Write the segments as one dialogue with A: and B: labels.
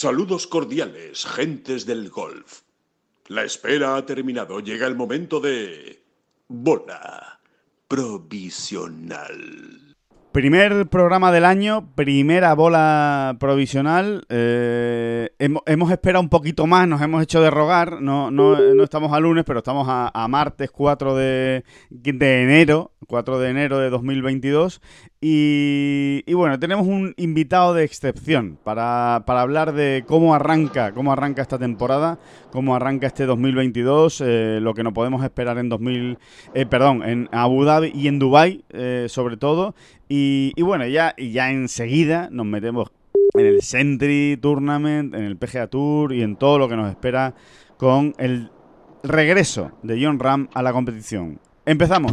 A: Saludos cordiales, gentes del golf. La espera ha terminado. Llega el momento de... Bola provisional.
B: Primer programa del año, primera bola provisional. Eh, hemos, esperado un poquito más, nos hemos hecho de rogar. No, no, estamos a lunes, pero estamos a, martes 4 de, de, enero, 4 de enero de 2022. Y, y, bueno, tenemos un invitado de excepción para, hablar de cómo arranca, cómo arranca esta temporada, cómo arranca este 2022, eh, lo que nos podemos esperar en 2000, eh, perdón, en Abu Dhabi y en Dubai, eh, sobre todo. Y, y, bueno, ya, ya enseguida nos metemos en el Sentry Tournament, en el PGA Tour y en todo lo que nos espera con el regreso de John Ram a la competición. Empezamos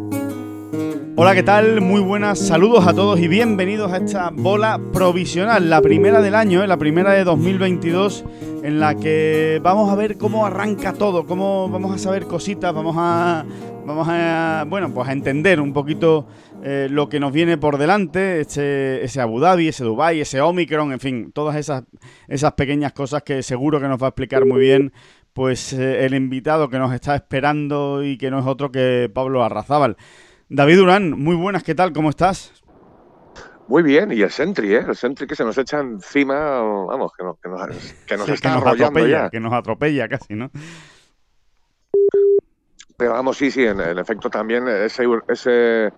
B: Hola, ¿qué tal? Muy buenas, saludos a todos y bienvenidos a esta bola provisional, la primera del año, ¿eh? la primera de 2022, en la que vamos a ver cómo arranca todo, cómo vamos a saber cositas, vamos a, vamos a, bueno, pues a entender un poquito eh, lo que nos viene por delante, ese, ese Abu Dhabi, ese Dubai, ese Omicron, en fin, todas esas, esas pequeñas cosas que seguro que nos va a explicar muy bien pues eh, el invitado que nos está esperando y que no es otro que Pablo Arrazábal. David Durán, muy buenas, ¿qué tal? ¿Cómo estás?
C: Muy bien, y el Sentry, ¿eh? El Sentry que se nos echa encima, vamos, que nos, que nos, que nos está arrollando ya.
B: Que nos atropella casi, ¿no?
C: Pero vamos, sí, sí, en, efecto también ese, ese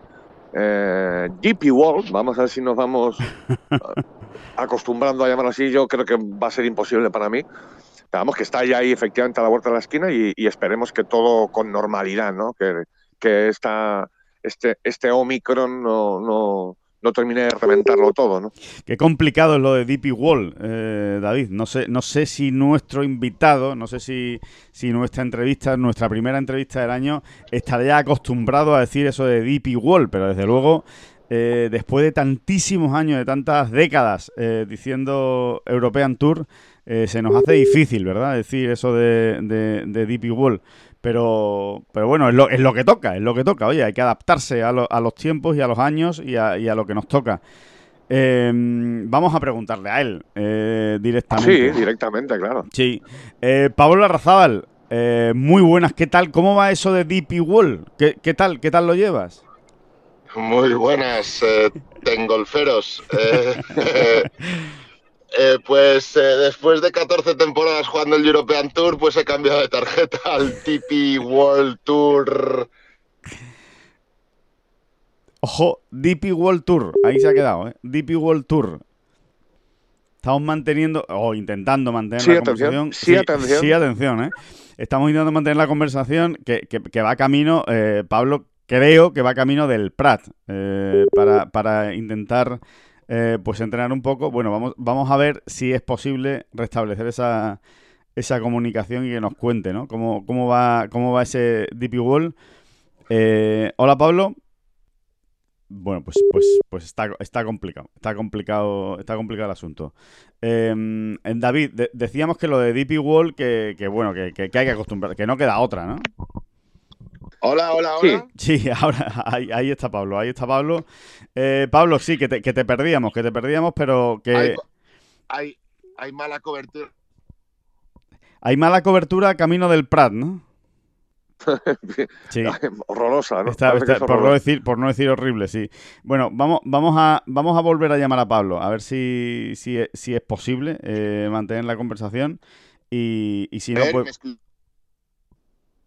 C: eh, GP World, vamos a ver si nos vamos acostumbrando a llamarlo así, yo creo que va a ser imposible para mí. Pero vamos, que está ya ahí efectivamente a la vuelta de la esquina y, esperemos que todo con normalidad, ¿no? Que, que esta este, este Omicron no, no, no termine de reventarlo todo, ¿no?
B: Qué complicado es lo de DP Wall, eh, David. No sé, no sé si nuestro invitado, no sé si, si nuestra entrevista, nuestra primera entrevista del año, estaría acostumbrado a decir eso de DP Wall, pero desde luego, eh, después de tantísimos años, de tantas décadas eh, diciendo European Tour, se nos hace difícil, ¿verdad? Decir eso de, de, de Wall. Pero, pero bueno, es lo, es lo que toca, es lo que toca. Oye, hay que adaptarse a, a los tiempos y a los años y a, y a lo que nos toca. Em, vamos a preguntarle a él eh, directamente.
C: Sí, directamente, claro.
B: Sí. Eh, Pablo Larrazábal, eh, muy buenas. ¿Qué tal? ¿Cómo va eso de DP Wall? ¿Qué, ¿Qué, tal? ¿Qué tal lo llevas?
D: Muy buenas, tengolferos. Eh, pues eh, después de 14 temporadas jugando el European Tour, pues he cambiado de tarjeta al TP World Tour.
B: Ojo, DP World Tour, ahí se ha quedado, ¿eh? DP World Tour. Estamos manteniendo, o intentando mantener la conversación.
C: Sí, atención.
B: Sí, atención, ¿eh? Estamos intentando mantener la conversación que, que, va camino, eh, Pablo, creo que va camino del Prat, para, para intentar eh, pues entrenar un poco. Bueno, vamos, vamos a ver si es posible restablecer esa, esa comunicación y que nos cuente, ¿no? Cómo, cómo, va, cómo va ese DP Wall. Eh, hola, Pablo. Bueno, pues, pues, pues está, está complicado. Está complicado, está complicado el asunto. Em, David, decíamos que lo de DP Wall, que, que bueno, que, que, hay que acostumbrar, que no queda otra, ¿no?
D: Hola, hola, hola.
B: Sí, ahora ahí, está Pablo, ahí está Pablo. Eh, Pablo, sí, que te, que te perdíamos, que te perdíamos, pero que...
D: Hay, hay, mala cobertura.
B: Hay mala cobertura camino del Prat, ¿no?
C: sí. horrorosa, ¿no?
B: por, no decir, por no decir horrible, sí. Bueno, vamos, vamos, a, vamos a volver a llamar a Pablo, a ver si, si, es posible eh, mantener la conversación. Y, y si no, pues...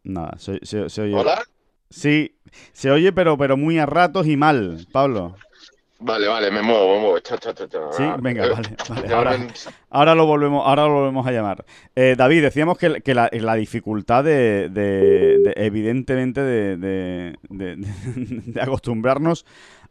B: Nada, se, se, oye.
D: ¿Hola?
B: Sí, se oye, pero, pero muy a ratos y mal, Pablo.
D: Vale, vale, me muevo, me muevo. Cha, cha, cha,
B: sí, venga, vale. vale. Ahora, lo volvemos, ahora lo volvemos a llamar. Eh, David, decíamos que, que la, la, dificultad de, de, evidentemente, de, de, acostumbrarnos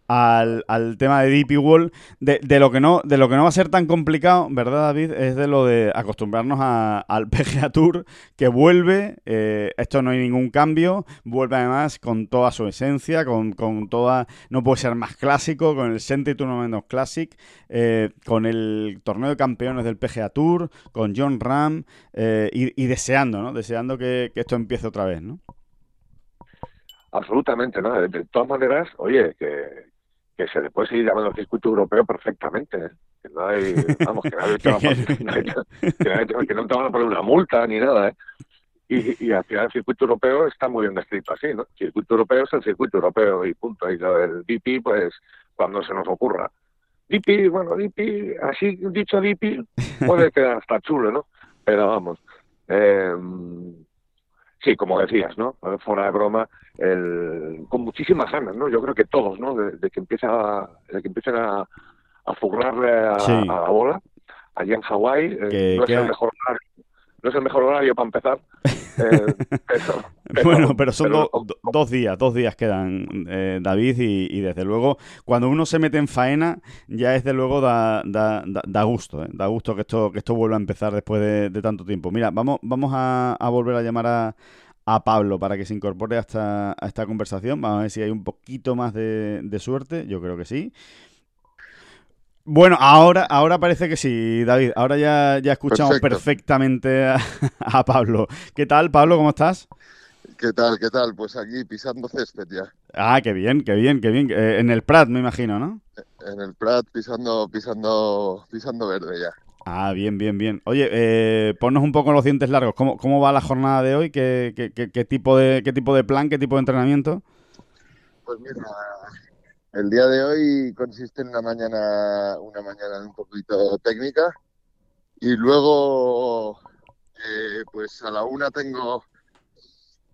B: al, tema de DP Wall, de, de, lo que no, de lo que no va a ser tan complicado, ¿verdad, David? Es de lo de acostumbrarnos al PGA Tour, que vuelve, eh, esto no hay ningún cambio, vuelve además con toda su esencia, con, con toda, no puede ser más clásico, con el Senti Tournament Classic, eh, con el torneo de campeones del PGA Tour, con John Ram, eh, y, deseando, ¿no? Deseando que, que esto empiece otra vez, ¿no?
C: Absolutamente, ¿no? De, todas maneras, oye, que, que se le puede seguir llamando circuito europeo perfectamente. ¿eh? Que no hay, vamos, que nadie te va a que, no te van a poner una multa ni nada, ¿eh? Y, y al final el circuito europeo está muy bien descrito así, ¿no? El circuito europeo es el circuito europeo y punto. Y lo del DP, pues, cuando se nos ocurra. DP, bueno, DP, así dicho DP, puede quedar hasta chulo, ¿no? Pero vamos, eh, sí, como decías, ¿no? Fuera de broma, el, con muchísimas ganas, ¿no? Yo creo que todos, ¿no? De, que empieza, de que empiecen a, a furlarle a, la bola allí en Hawái. Eh, no, es el mejor horario, no es el mejor horario para empezar. Eh,
B: bueno, pero son dos días, dos días quedan, eh, David, y, desde luego, cuando uno se mete en faena, ya desde luego da, da, da, gusto, da gusto que esto, que esto vuelva a empezar después de, tanto tiempo. Mira, vamos, vamos a, a volver a llamar a, a Pablo para que se incorpore a esta, a esta conversación. Vamos a ver si hay un poquito más de, suerte. Yo creo que sí. Bueno, ahora, ahora parece que sí, David. Ahora ya, ya escuchamos perfectamente a, Pablo. ¿Qué tal, Pablo? ¿Cómo estás?
D: ¿Qué tal? ¿Qué tal? Pues aquí pisando césped ya.
B: Ah, qué bien, qué bien, qué bien. Eh, en el Prat, me imagino, ¿no?
D: En el Prat pisando, pisando, pisando verde ya.
B: Ah, bien, bien, bien. Oye, eh, ponnos un poco los dientes largos. ¿Cómo, cómo va la jornada de hoy? ¿Qué, qué, qué, tipo de, ¿Qué tipo de plan, qué tipo de entrenamiento?
D: Pues mira, el día de hoy consiste en una mañana, una mañana un poquito técnica y luego, eh, pues a la una tengo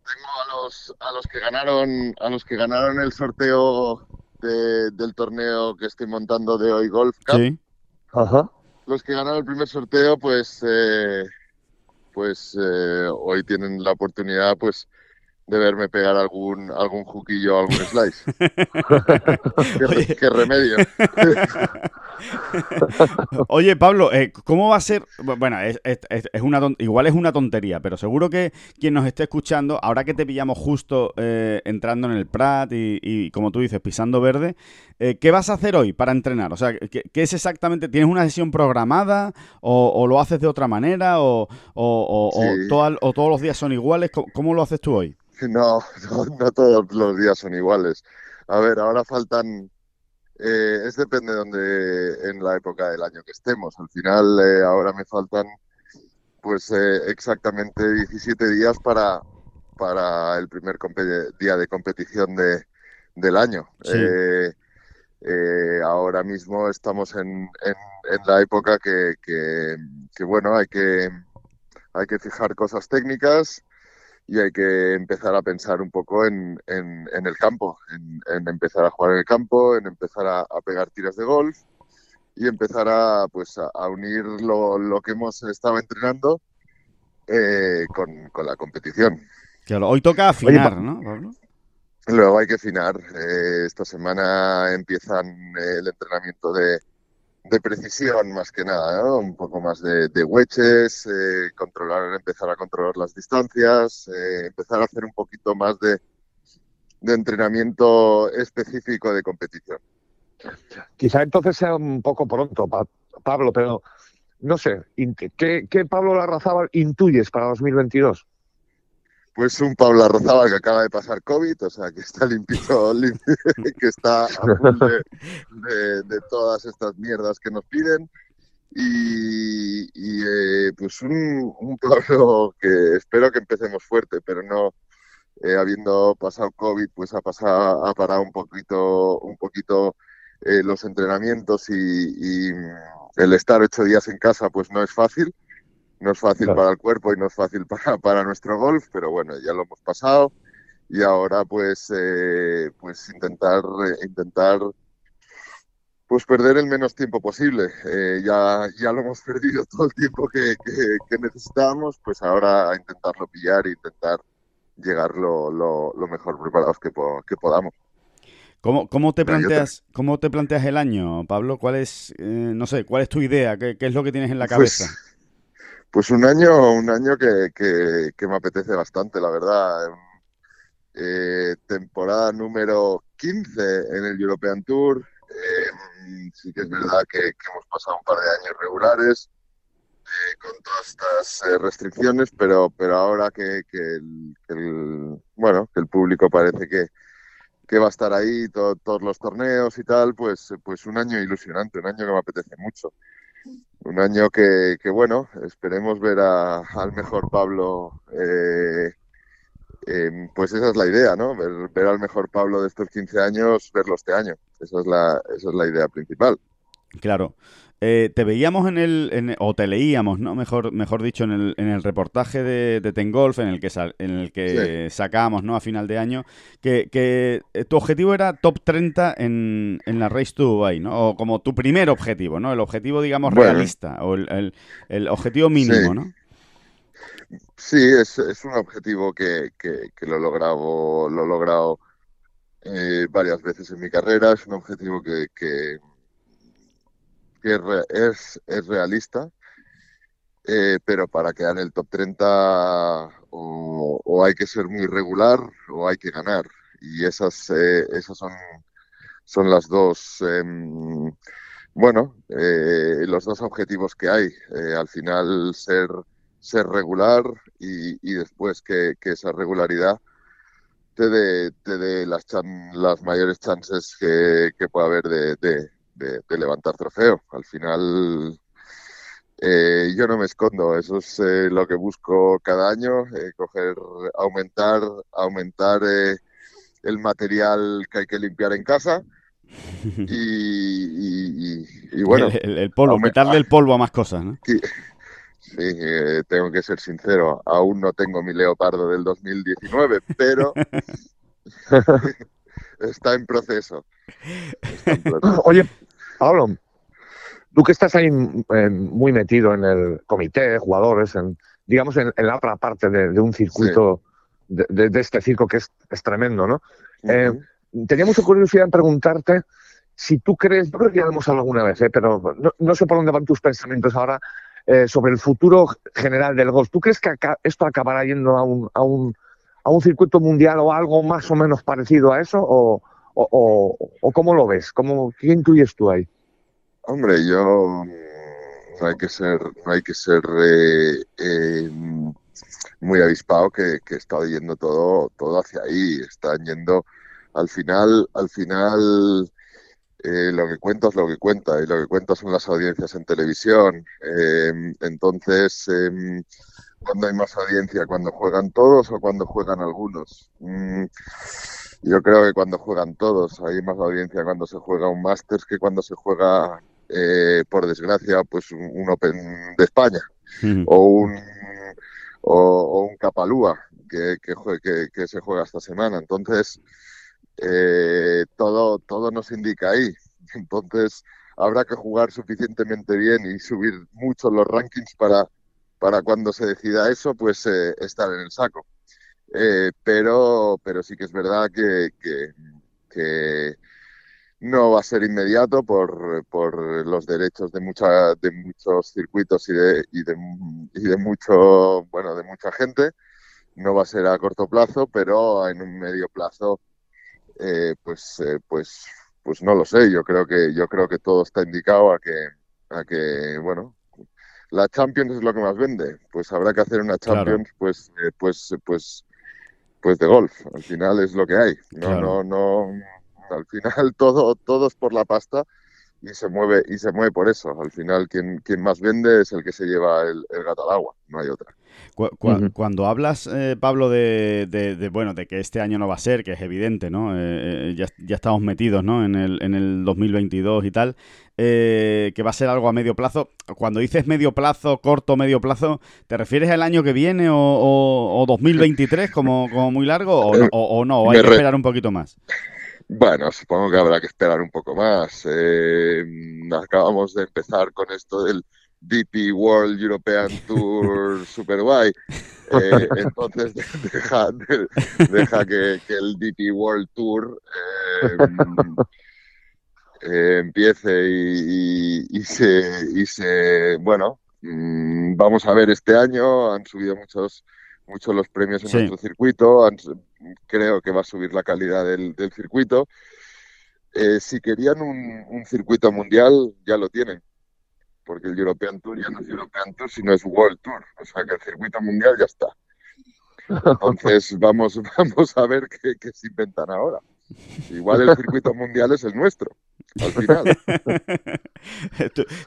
D: tengo a los a los que ganaron a los que ganaron el sorteo del torneo que estoy montando de hoy Golf Cup. Sí. Ajá los que ganaron el primer sorteo, pues, eh, pues eh, hoy tienen la oportunidad, pues, de verme pegar algún algún juquillo, algún slice. ¿Qué, remedio.
B: Oye, Pablo, eh, ¿cómo va a ser? Bueno, es, una igual es una tontería, pero seguro que quien nos esté escuchando, ahora que te pillamos justo eh, entrando en el Prat y, como tú dices, pisando verde, eh, ¿qué vas a hacer hoy para entrenar? O sea, ¿qué, es exactamente? ¿Tienes una sesión programada o, lo haces de otra manera o, o, todos los días son iguales? ¿Cómo lo haces tú hoy?
D: No, no, todos los días son iguales. A ver, ahora faltan, eh, es depende de donde, en la época del año que estemos. Al final, eh, ahora me faltan, pues, eh, exactamente 17 días para, para el primer día de competición de, del año. ahora mismo estamos en, en, la época que, que, que, bueno, hay que, hay que fijar cosas técnicas y hay que empezar a pensar un poco en, en, el campo, en, empezar a jugar en el campo, en empezar a, pegar tiras de golf y empezar a, pues, a, unir lo, lo, que hemos estado entrenando eh, con, con, la competición.
B: Claro, hoy toca afinar, ¿no?
D: Luego hay que afinar. Eh, esta semana empiezan el entrenamiento de, de precisión más que nada, un poco más de, de wedges, eh, controlar, empezar a controlar las distancias, eh, empezar a hacer un poquito más de, de entrenamiento específico de competición.
C: Quizá entonces sea un poco pronto, Pablo, pero no sé, ¿qué, qué Pablo Larrazábal intuyes para 2022?
D: Pues un Pablo Arrozábal que acaba de pasar COVID, o sea, que está limpito, que está a full de, todas estas mierdas que nos piden. Y, eh, pues un, un, Pablo que espero que empecemos fuerte, pero no, eh, habiendo pasado COVID, pues ha pasado, ha parado un poquito, un poquito eh, los entrenamientos y, y el estar ocho días en casa, pues no es fácil no es fácil para el cuerpo y no es fácil para, para nuestro golf, pero bueno, ya lo hemos pasado y ahora pues, eh, pues intentar, intentar pues perder el menos tiempo posible. Eh, ya, ya lo hemos perdido todo el tiempo que, que, necesitábamos, pues ahora a intentarlo pillar e intentar llegar lo, lo, mejor preparados que, que podamos.
B: ¿Cómo, cómo te planteas, cómo te planteas el año, Pablo? ¿Cuál es, eh, no sé, cuál es tu idea? ¿Qué, es lo que tienes en la
D: pues,
B: cabeza?
D: Pues, un año, un año que, que, me apetece bastante, la verdad. Eh, temporada número 15 en el European Tour. Eh, sí que es verdad que, hemos pasado un par de años regulares con todas estas restricciones, pero, pero ahora que, el, bueno, que el público parece que, que va a estar ahí, todos los torneos y tal, pues, pues un año ilusionante, un año que me apetece mucho. Un año que, que bueno, esperemos ver a, al mejor Pablo. Eh, pues esa es la idea, ¿no? Ver, ver, al mejor Pablo de estos 15 años, verlo este año. Esa es la, esa es la idea principal.
B: Claro. Eh, te veíamos en el, o te leíamos, ¿no? Mejor, mejor dicho, en el, en el reportaje de, de Tengolf, en el que, en el que sacamos, ¿no? A final de año, que, que eh, tu objetivo era top 30 en, en la Race to Dubai, ¿no? O como tu primer objetivo, ¿no? El objetivo, digamos, realista, o el, el, objetivo mínimo, ¿no?
D: Sí, es, es un objetivo que, que, lo he logrado, lo he logrado eh, varias veces en mi carrera, es un objetivo que, que que es, es realista, eh, pero para quedar en el top 30 o, hay que ser muy regular o hay que ganar. Y esas, eh, esas son, son las dos, em, bueno, eh, los dos objetivos que hay. al final ser, ser regular y, después que, esa regularidad te dé, te las, las mayores chances que, que pueda haber de, levantar trofeo. Al final eh, yo no me escondo, eso es eh, lo que busco cada año, eh, coger, aumentar, aumentar el material que hay que limpiar en casa. Y, bueno,
B: el, polvo, quitarle el polvo a más cosas, ¿no?
D: Sí, tengo que ser sincero, aún no tengo mi leopardo del 2019, pero está en proceso.
C: Oye, Pablo, tú que estás ahí muy metido en el comité, jugadores, en, digamos en, la otra parte de, un circuito, de, este circo que es, tremendo, ¿no? Eh, tenía mucha curiosidad en preguntarte si tú crees, yo creo que ya lo hemos hablado alguna vez, ¿eh? pero no, sé por dónde van tus pensamientos ahora eh, sobre el futuro general del golf. ¿Tú crees que esto acabará yendo a un, a un, a un circuito mundial o algo más o menos parecido a eso? ¿O, o, o, cómo lo ves? ¿Cómo, ¿Qué intuyes tú ahí?
D: Hombre, yo no hay que ser, no hay que ser eh, eh, muy avispado que, que, está yendo todo, todo hacia ahí. Están yendo al final, al final eh, lo que cuenta es lo que cuenta y lo que cuenta son las audiencias en televisión. entonces, em, ¿cuándo hay más audiencia? ¿Cuando juegan todos o cuando juegan algunos? Mm, yo creo que cuando juegan todos hay más audiencia cuando se juega un Masters que cuando se juega, eh, por desgracia, pues un, Open de España o un o, un Capalúa que, que, que, se juega esta semana. Entonces, eh, todo, todo nos indica ahí. Entonces, habrá que jugar suficientemente bien y subir mucho los rankings para, para cuando se decida eso, pues eh, estar en el saco. Eh, pero, pero sí que es verdad que, que, no va a ser inmediato por, por los derechos de mucha, de muchos circuitos y de, y de, y de mucho, bueno, de mucha gente. No va a ser a corto plazo, pero en un medio plazo, eh, pues, eh, pues, pues no lo sé. Yo creo que, yo creo que todo está indicado a que, a que, bueno, la Champions es lo que más vende. Pues habrá que hacer una Champions, pues, pues, pues pues de golf. Al final es lo que hay. No, no, no. Al final todo, todo es por la pasta y se mueve y se mueve por eso. Al final quien, quien más vende es el que se lleva el, gato al agua. No hay otra.
B: Cuando hablas, eh, Pablo, de, bueno, de que este año no va a ser, que es evidente, ¿no? Eh, eh, ya, ya, estamos metidos, ¿no? En el, en el 2022 y tal. Eh, que va a ser algo a medio plazo. Cuando dices medio plazo, corto, medio plazo, ¿te refieres al año que viene o, 2023 como, como, muy largo o, o, no? hay que esperar un poquito más?
D: Bueno, supongo que habrá que esperar un poco más. Eh, acabamos de empezar con esto del, DP World European Tour Super guay. Eh, entonces deja, deja que, el DP World Tour eh, eh, empiece y, se, y se, bueno, mm, vamos a ver este año, han subido muchos muchos los premios en nuestro circuito, creo que va a subir la calidad del, circuito. si querían un, un, circuito mundial, ya lo tienen porque el European Tour ya no es European Tour, sino es World Tour. O sea que el circuito mundial ya está. Entonces vamos, vamos a ver qué, se inventan ahora. Igual el circuito mundial es el nuestro, al final.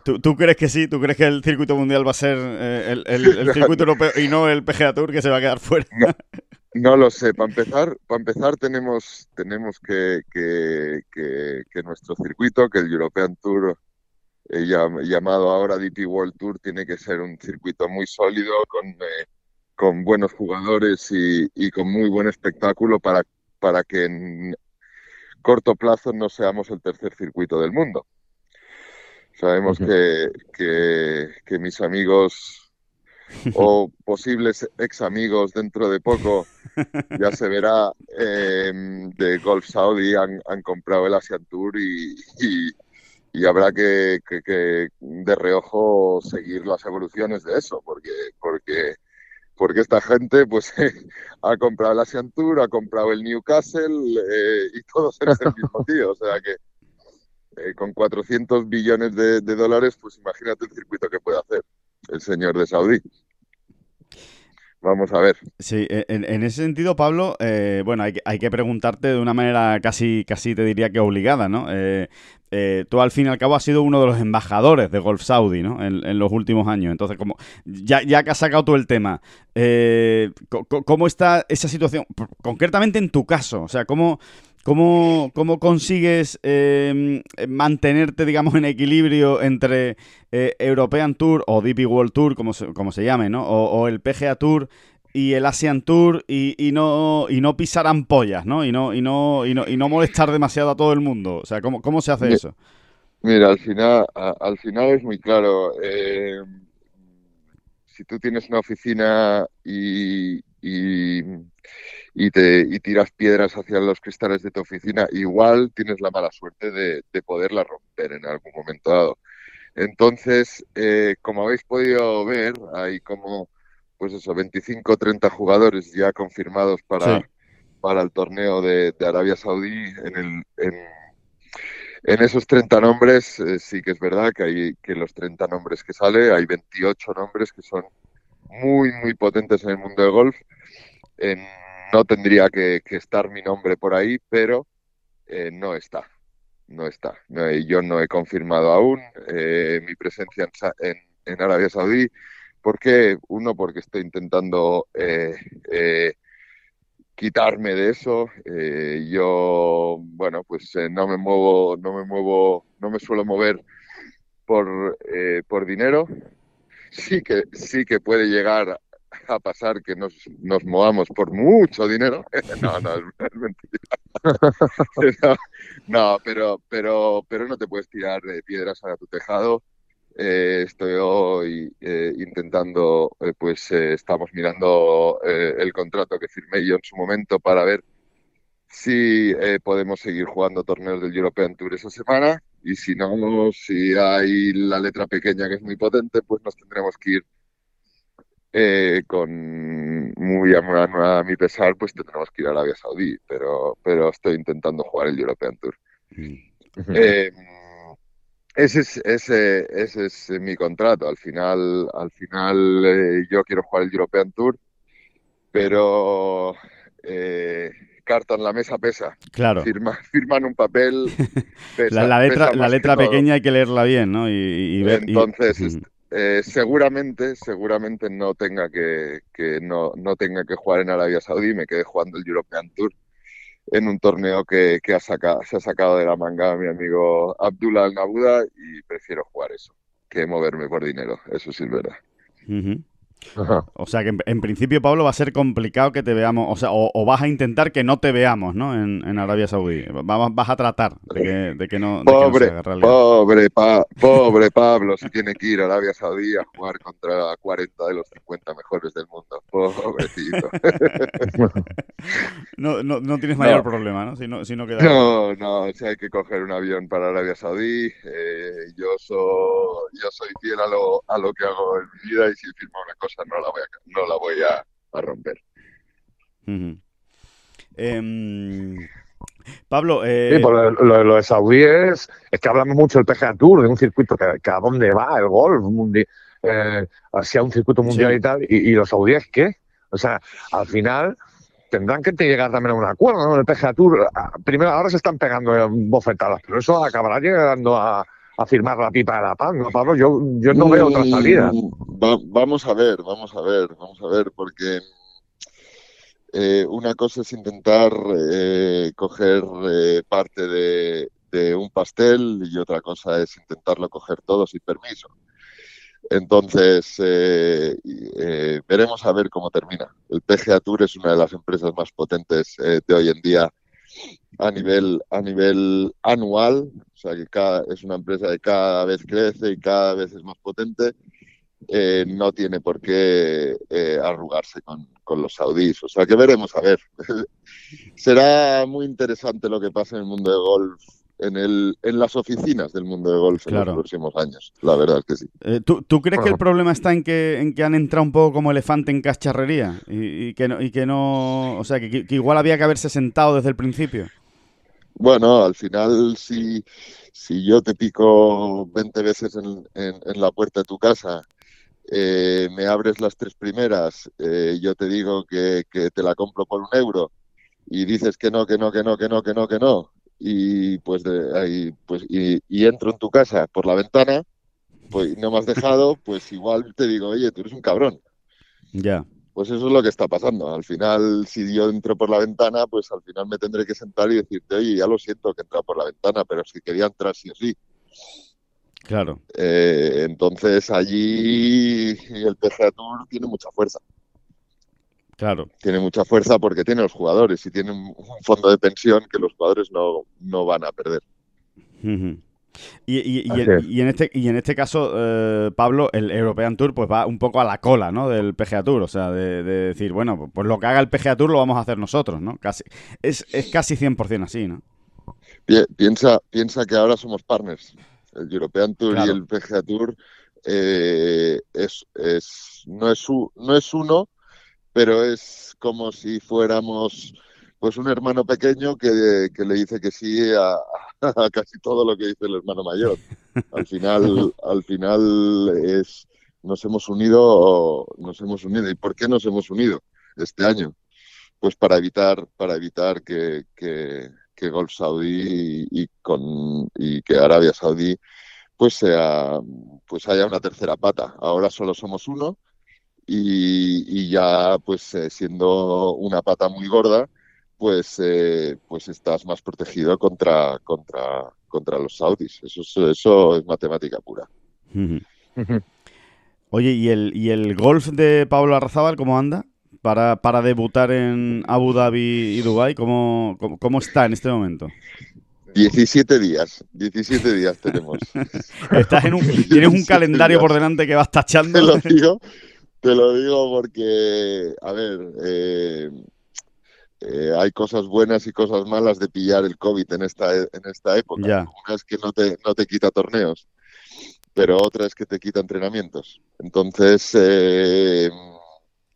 B: ¿Tú, crees que sí? ¿Tú crees que el circuito mundial va a ser eh, el, circuito europeo y no el PGA Tour que se va a quedar fuera?
D: No, lo sé. Para empezar, para empezar tenemos, tenemos que, que, que nuestro circuito, que el European Tour eh, llamado ahora DP World Tour, tiene que ser un circuito muy sólido, con, eh, con buenos jugadores y, y, con muy buen espectáculo para, para que en corto plazo no seamos el tercer circuito del mundo. Sabemos que, que, mis amigos o posibles ex amigos dentro de poco, ya se verá, eh, de Golf Saudi han, han, comprado el Asian Tour y, y habrá que, de reojo seguir las evoluciones de eso, porque, porque, porque esta gente pues ha comprado el Asian Tour, ha comprado el Newcastle eh, y todos eran el mismo tío, o sea que eh, con 400 billones de, de, dólares, pues imagínate el circuito que puede hacer el señor de Saudí. Vamos a ver.
B: Sí, e, en, ese sentido, Pablo, eh, bueno, hay, hay, que preguntarte de una manera casi, casi te diría que obligada, ¿no? Eh, eh, tú al fin y al cabo has sido uno de los embajadores de Golf Saudi, ¿no? En, los últimos años. Entonces, como ya, ya que has sacado tú el tema, ¿cómo está esa situación? Concretamente en tu caso, o sea, ¿cómo, ¿Cómo, cómo consigues em, mantenerte, digamos, en equilibrio entre eh, European Tour o DP World Tour, como se, como se llame, ¿no? O, el PGA Tour y el Asian Tour y, y, no y no pisar ampollas, ¿no? Y no y no y no y no molestar demasiado a todo el mundo. O sea, ¿cómo, cómo se hace eso?
D: Mira, al final al final es muy claro. Eh, si tú tienes una oficina y, y y, te, y tiras piedras hacia los cristales de tu oficina, igual tienes la mala suerte de, de poderla romper en algún momento dado. Entonces, eh, como habéis podido ver, hay como, pues eso, 25 o 30 jugadores ya confirmados para, para el torneo de, Arabia Saudí. En, el, en, en esos 30 nombres, eh, sí que es verdad que hay que los 30 nombres que sale, hay 28 nombres que son muy, muy potentes en el mundo del golf. En, no tendría que, estar mi nombre por ahí, pero eh, no está. No está. yo no he confirmado aún eh, mi presencia en, Arabia Saudí. ¿Por qué? Uno, porque estoy intentando eh, quitarme de eso. yo, bueno, pues no me muevo, no me muevo, no me suelo mover por, por dinero. Sí que, sí que puede llegar a pasar que nos, nos movamos por mucho dinero. no, no, es, mentira. no, pero, pero, pero no te puedes tirar piedras a tu tejado. Eh, estoy hoy eh, intentando, eh, pues estamos mirando el contrato que firmé yo en su momento para ver si podemos seguir jugando torneos del European Tour esa semana y si no, si hay la letra pequeña que es muy potente, pues nos tendremos que ir eh, con muy a, mi pesar, pues tendremos que ir a Arabia Saudí, pero, pero estoy intentando jugar el European Tour. Mm. Eh, ese, es, ese, ese es mi contrato. Al final, al final eh, yo quiero jugar el European Tour, pero carta en la mesa pesa.
B: Claro.
D: Firma, firman un papel.
B: la, letra, la letra pequeña hay que leerla bien, ¿no? Y, ver,
D: Entonces, eh, seguramente, seguramente no tenga que, no, no, tenga que jugar en Arabia Saudí, me quedé jugando el European Tour en un torneo que, ha sacado, se ha sacado de la manga mi amigo Abdullah Al-Nabuda y prefiero jugar eso que moverme por dinero, eso sí es verdad.
B: O sea que en, principio, Pablo, va a ser complicado que te veamos, o sea, o, vas a intentar que no te veamos, ¿no? En, Arabia Saudí. vas a tratar de que, no,
D: pobre, pobre, pobre Pablo, si tiene que ir a Arabia Saudí a jugar contra 40 de los 50 mejores del mundo. Pobrecito.
B: no, no, no, tienes mayor problema, ¿no? Si no, si no, queda...
D: no, no, si hay que coger un avión para Arabia Saudí, eh, yo, soy, yo soy fiel a lo, a lo que hago en mi vida y si firmo una cosa no la voy a, no la voy a, romper.
B: Em, Pablo, eh...
C: Pues lo, de Saudí es, que hablamos mucho del PGA Tour, de un circuito que, a dónde va el golf, eh, hacia un circuito mundial y tal, y, los saudíes, ¿qué? O sea, al final tendrán que llegar también a un acuerdo, ¿no? El PGA Tour, primero ahora se están pegando bofetadas, pero eso acabará llegando a, a firmar la pipa de la paz, ¿no, Pablo? Yo, yo no veo otra salida.
D: Mm, vamos a ver, vamos a ver, vamos a ver, porque eh, una cosa es intentar eh, coger eh, parte de, un pastel y otra cosa es intentarlo coger todo sin permiso. Entonces, veremos a ver cómo termina. El PGA Tour es una de las empresas más potentes de hoy en día a nivel, a nivel anual, sea que cada, es una empresa que cada vez crece y cada vez es más potente, eh, no tiene por qué eh, arrugarse con, con, los saudíes. O sea que veremos, a ver. Será muy interesante lo que pasa en el mundo de golf en, el, en las oficinas del mundo de golf en los próximos años. La verdad es que sí.
B: Eh, ¿tú, ¿tú, crees que el problema está en que, en que han entrado un poco como elefante en cacharrería? Y, que, no, y que no. O sea, que, igual había que haberse sentado desde el principio.
D: Bueno, al final, si, si yo te pico 20 veces en, en, la puerta de tu casa eh, me abres las tres primeras, eh, yo te digo que, que, te la compro por un euro y dices que no, que no, que no, que no, que no, que no, y pues, de, ahí, pues y, entro en tu casa por la ventana, pues no me has dejado, pues igual te digo, oye, tú eres un cabrón.
B: Ya.
D: Pues eso es lo que está pasando. Al final, si yo entro por la ventana, pues al final me tendré que sentar y decirte, oye, ya lo siento que entra por la ventana, pero que quería entrar sí o sí.
B: Claro.
D: Eh, entonces allí el PGA Tour tiene mucha fuerza.
B: Claro.
D: Tiene mucha fuerza porque tiene los jugadores y tiene un fondo de pensión que los jugadores no, no van a perder.
B: Y, y, y, en este, y en este caso, eh, Pablo, el European Tour pues va un poco a la cola ¿no? del PGA Tour. O sea, de, decir, bueno, pues lo que haga el PGA Tour lo vamos a hacer nosotros, ¿no? Casi, es, es casi 100% así, ¿no?
D: Piensa, piensa que ahora somos partners. El European Tour y el PGA Tour eh, es, es, no, es, no es uno, pero es como si fuéramos pues un hermano pequeño que, le dice que sí a, casi todo lo que dice el hermano mayor. Al final, al final es nos hemos unido, nos hemos unido. ¿Y por qué nos hemos unido este año? Pues para evitar, para evitar que, que, que Golf Saudí y, con y que Arabia Saudí pues sea pues haya una tercera pata. Ahora solo somos uno y, ya pues eh, siendo una pata muy gorda, pues, eh, pues estás más protegido contra, contra, contra los saudis. Eso, eso es matemática pura.
B: Oye, ¿y el, ¿y el golf de Pablo Arrazábal cómo anda? Para, para debutar en Abu Dhabi y Dubai, ¿cómo, cómo, está en este momento?
D: 17 días, 17 días tenemos.
B: Estás en un, tienes un calendario por delante que vas tachando.
D: Te lo digo, te lo digo porque, a ver, eh, eh, hay cosas buenas y cosas malas de pillar el COVID en esta, en esta época. Una es que no te, no te quita torneos, pero otra es que te quita entrenamientos. Entonces, eh,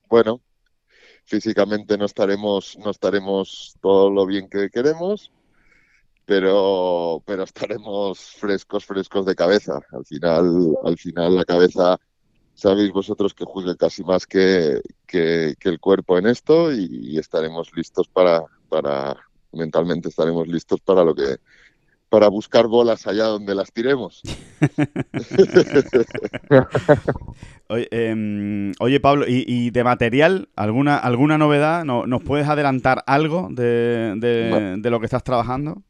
D: bueno, físicamente no estaremos, no estaremos todo lo bien que queremos, pero, pero estaremos frescos, frescos de cabeza. Al final, al final la cabeza sabéis vosotros que juzgue casi más que, el cuerpo en esto y, estaremos listos para, para, mentalmente estaremos listos para lo que, para buscar bolas allá donde las tiremos.
B: Em, oye, Pablo, ¿y, de material alguna alguna novedad? ¿Nos puedes adelantar algo de, de lo que estás trabajando?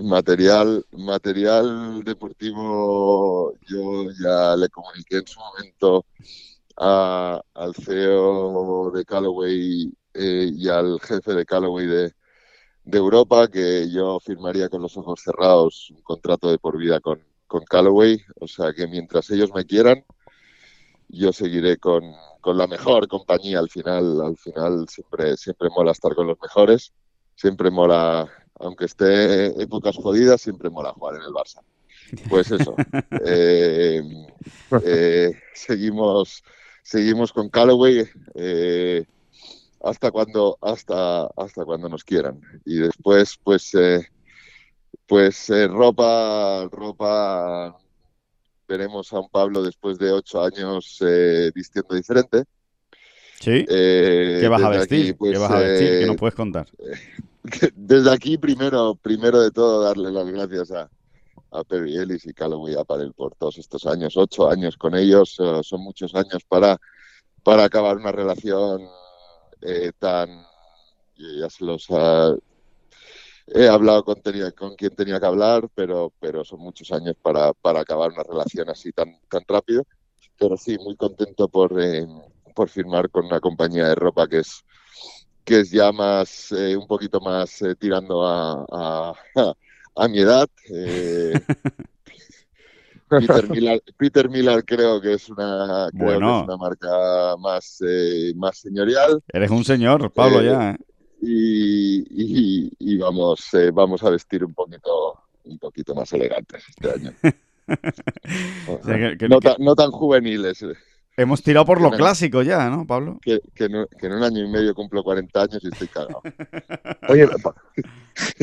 D: Material, material deportivo, yo ya le comuniqué en su momento al CEO de Callaway eh, y al jefe de Callaway de, de, Europa que yo firmaría con los ojos cerrados un contrato de por vida con, con Callaway. O sea que mientras ellos me quieran, yo seguiré con, con la mejor compañía al final. Al final siempre, siempre mola estar con los mejores. Siempre mola, aunque esté épocas jodidas, siempre mola jugar en el Barça. Pues eso. Eh, eh, seguimos, seguimos con Callaway eh, hasta cuando, hasta, hasta cuando nos quieran. Y después, pues, pues ropa, ropa. Veremos a un Pablo después de ocho años vistiendo diferente.
B: Sí. ¿Qué vas a vestir? ¿Qué pues, vas a vestir? Que no puedes contar.
D: Desde aquí, primero, primero de todo, darle las gracias a, a Ellis y Callaway Apparel por todos estos años, ocho años con ellos, eh, son muchos años para, para acabar una relación eh, tan... Ya se los he hablado con, con quien tenía que hablar, pero, pero son muchos años para, para acabar una relación así tan, tan rápido. Pero sí, muy contento por, eh, por firmar con una compañía de ropa que es que es ya más, un poquito más tirando a, a mi edad. Eh, Peter, Miller, creo que es una, una marca más, eh, más señorial.
B: Eres un señor, Pablo, ya.
D: Eh. Y, vamos, vamos a vestir un poquito, un poquito más elegantes este año. no, no, tan juveniles.
B: Hemos tirado por lo clásico ya, ¿no, Pablo?
D: Que, en, un año y medio cumplo 40 años y estoy cagado.
C: Oye,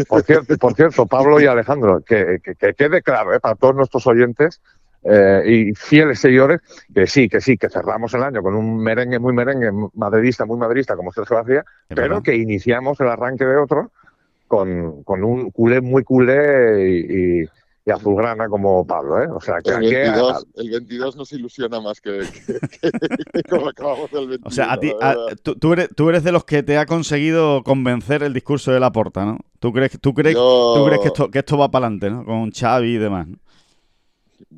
C: por cierto, por cierto Pablo y Alejandro, que, quede claro ¿eh? para todos nuestros oyentes eh, y fieles seguidores, que sí, que sí, que cerramos el año con un merengue muy merengue, madridista, muy madridista, como Sergio García, pero que iniciamos el arranque de otro con, un culé muy culé y y azulgrana como Pablo, ¿eh? O sea, que
D: el 22, el 22 nos ilusiona más que, como acabamos del 22.
B: O sea, a ti, tú, eres, tú eres de los que te ha conseguido convencer el discurso de la porta, ¿no? ¿Tú crees, tú crees, tú crees que, esto, que esto va para adelante, ¿no? Con Xavi y demás.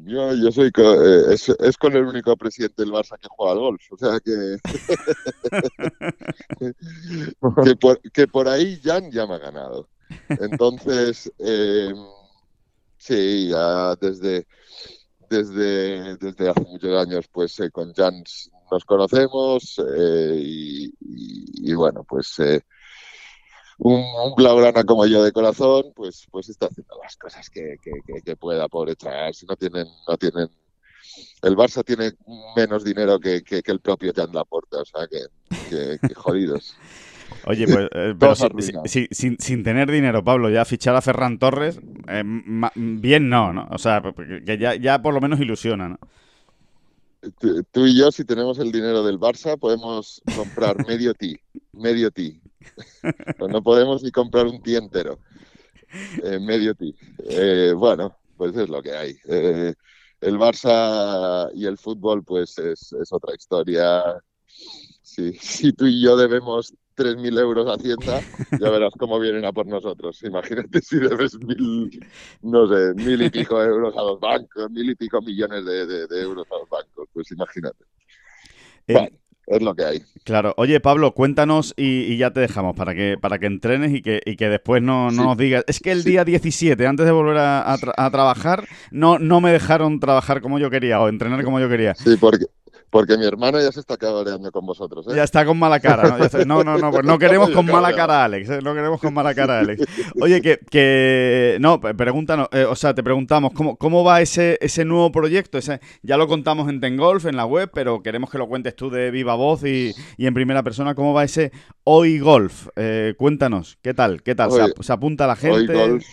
D: Yo, yo soy eh, es, es, con el único presidente del Barça que juega al golf, o sea que que, por, que por ahí Jan ya me ha ganado. Entonces, eh, Sí, ya desde, desde, desde hace muchos años, pues eh, con Jans nos conocemos eh, y, bueno, pues eh, un, un, blaugrana como yo de corazón, pues, pues está haciendo las cosas que, que, pueda por echar. Si no tienen, no tienen el Barça tiene menos dinero que, el propio Jan Laporta, o sea que, que jodidos.
B: Oye, pues, eh, pero sin, sin, tener dinero, Pablo, ya fichar a Ferran Torres, eh, bien no, ¿no? O sea, que ya, ya por lo menos ilusiona, ¿no?
D: Tú, y yo, si tenemos el dinero del Barça, podemos comprar medio ti, medio ti. no podemos ni comprar un ti entero, eh, medio ti. bueno, pues es lo que hay. el Barça y el fútbol, pues es, es otra historia. Si, si tú y yo debemos 3.000 euros a Hacienda, ya verás cómo vienen a por nosotros. Imagínate si debes mil, no sé, mil y pico euros a los bancos, mil y pico millones de, euros a los bancos. Pues imagínate. Eh, es lo que hay.
B: Claro. Oye, Pablo, cuéntanos y, ya te dejamos para que, para que entrenes y que, y que después no, nos digas. Es que el día 17, antes de volver a, a, trabajar, no, no me dejaron trabajar como yo quería o entrenar como yo quería.
D: Sí, porque, porque mi hermana ya se está cabreando con vosotros. ¿eh?
B: Ya está con mala cara, ¿no? no, no, no, pues no queremos con mala cara Alex, ¿eh? no queremos con mala cara Alex. Oye, que, que no, pregúntanos, eh, o sea, te preguntamos, ¿cómo, cómo va ese, ese nuevo proyecto? Ese, ya lo contamos en Tengolf, en la web, pero queremos que lo cuentes tú de viva voz y, y en primera persona. ¿Cómo va ese Hoy Golf? Eh, cuéntanos, ¿qué tal? ¿Qué tal? ¿Se, apunta la gente?
D: Hoy Golf.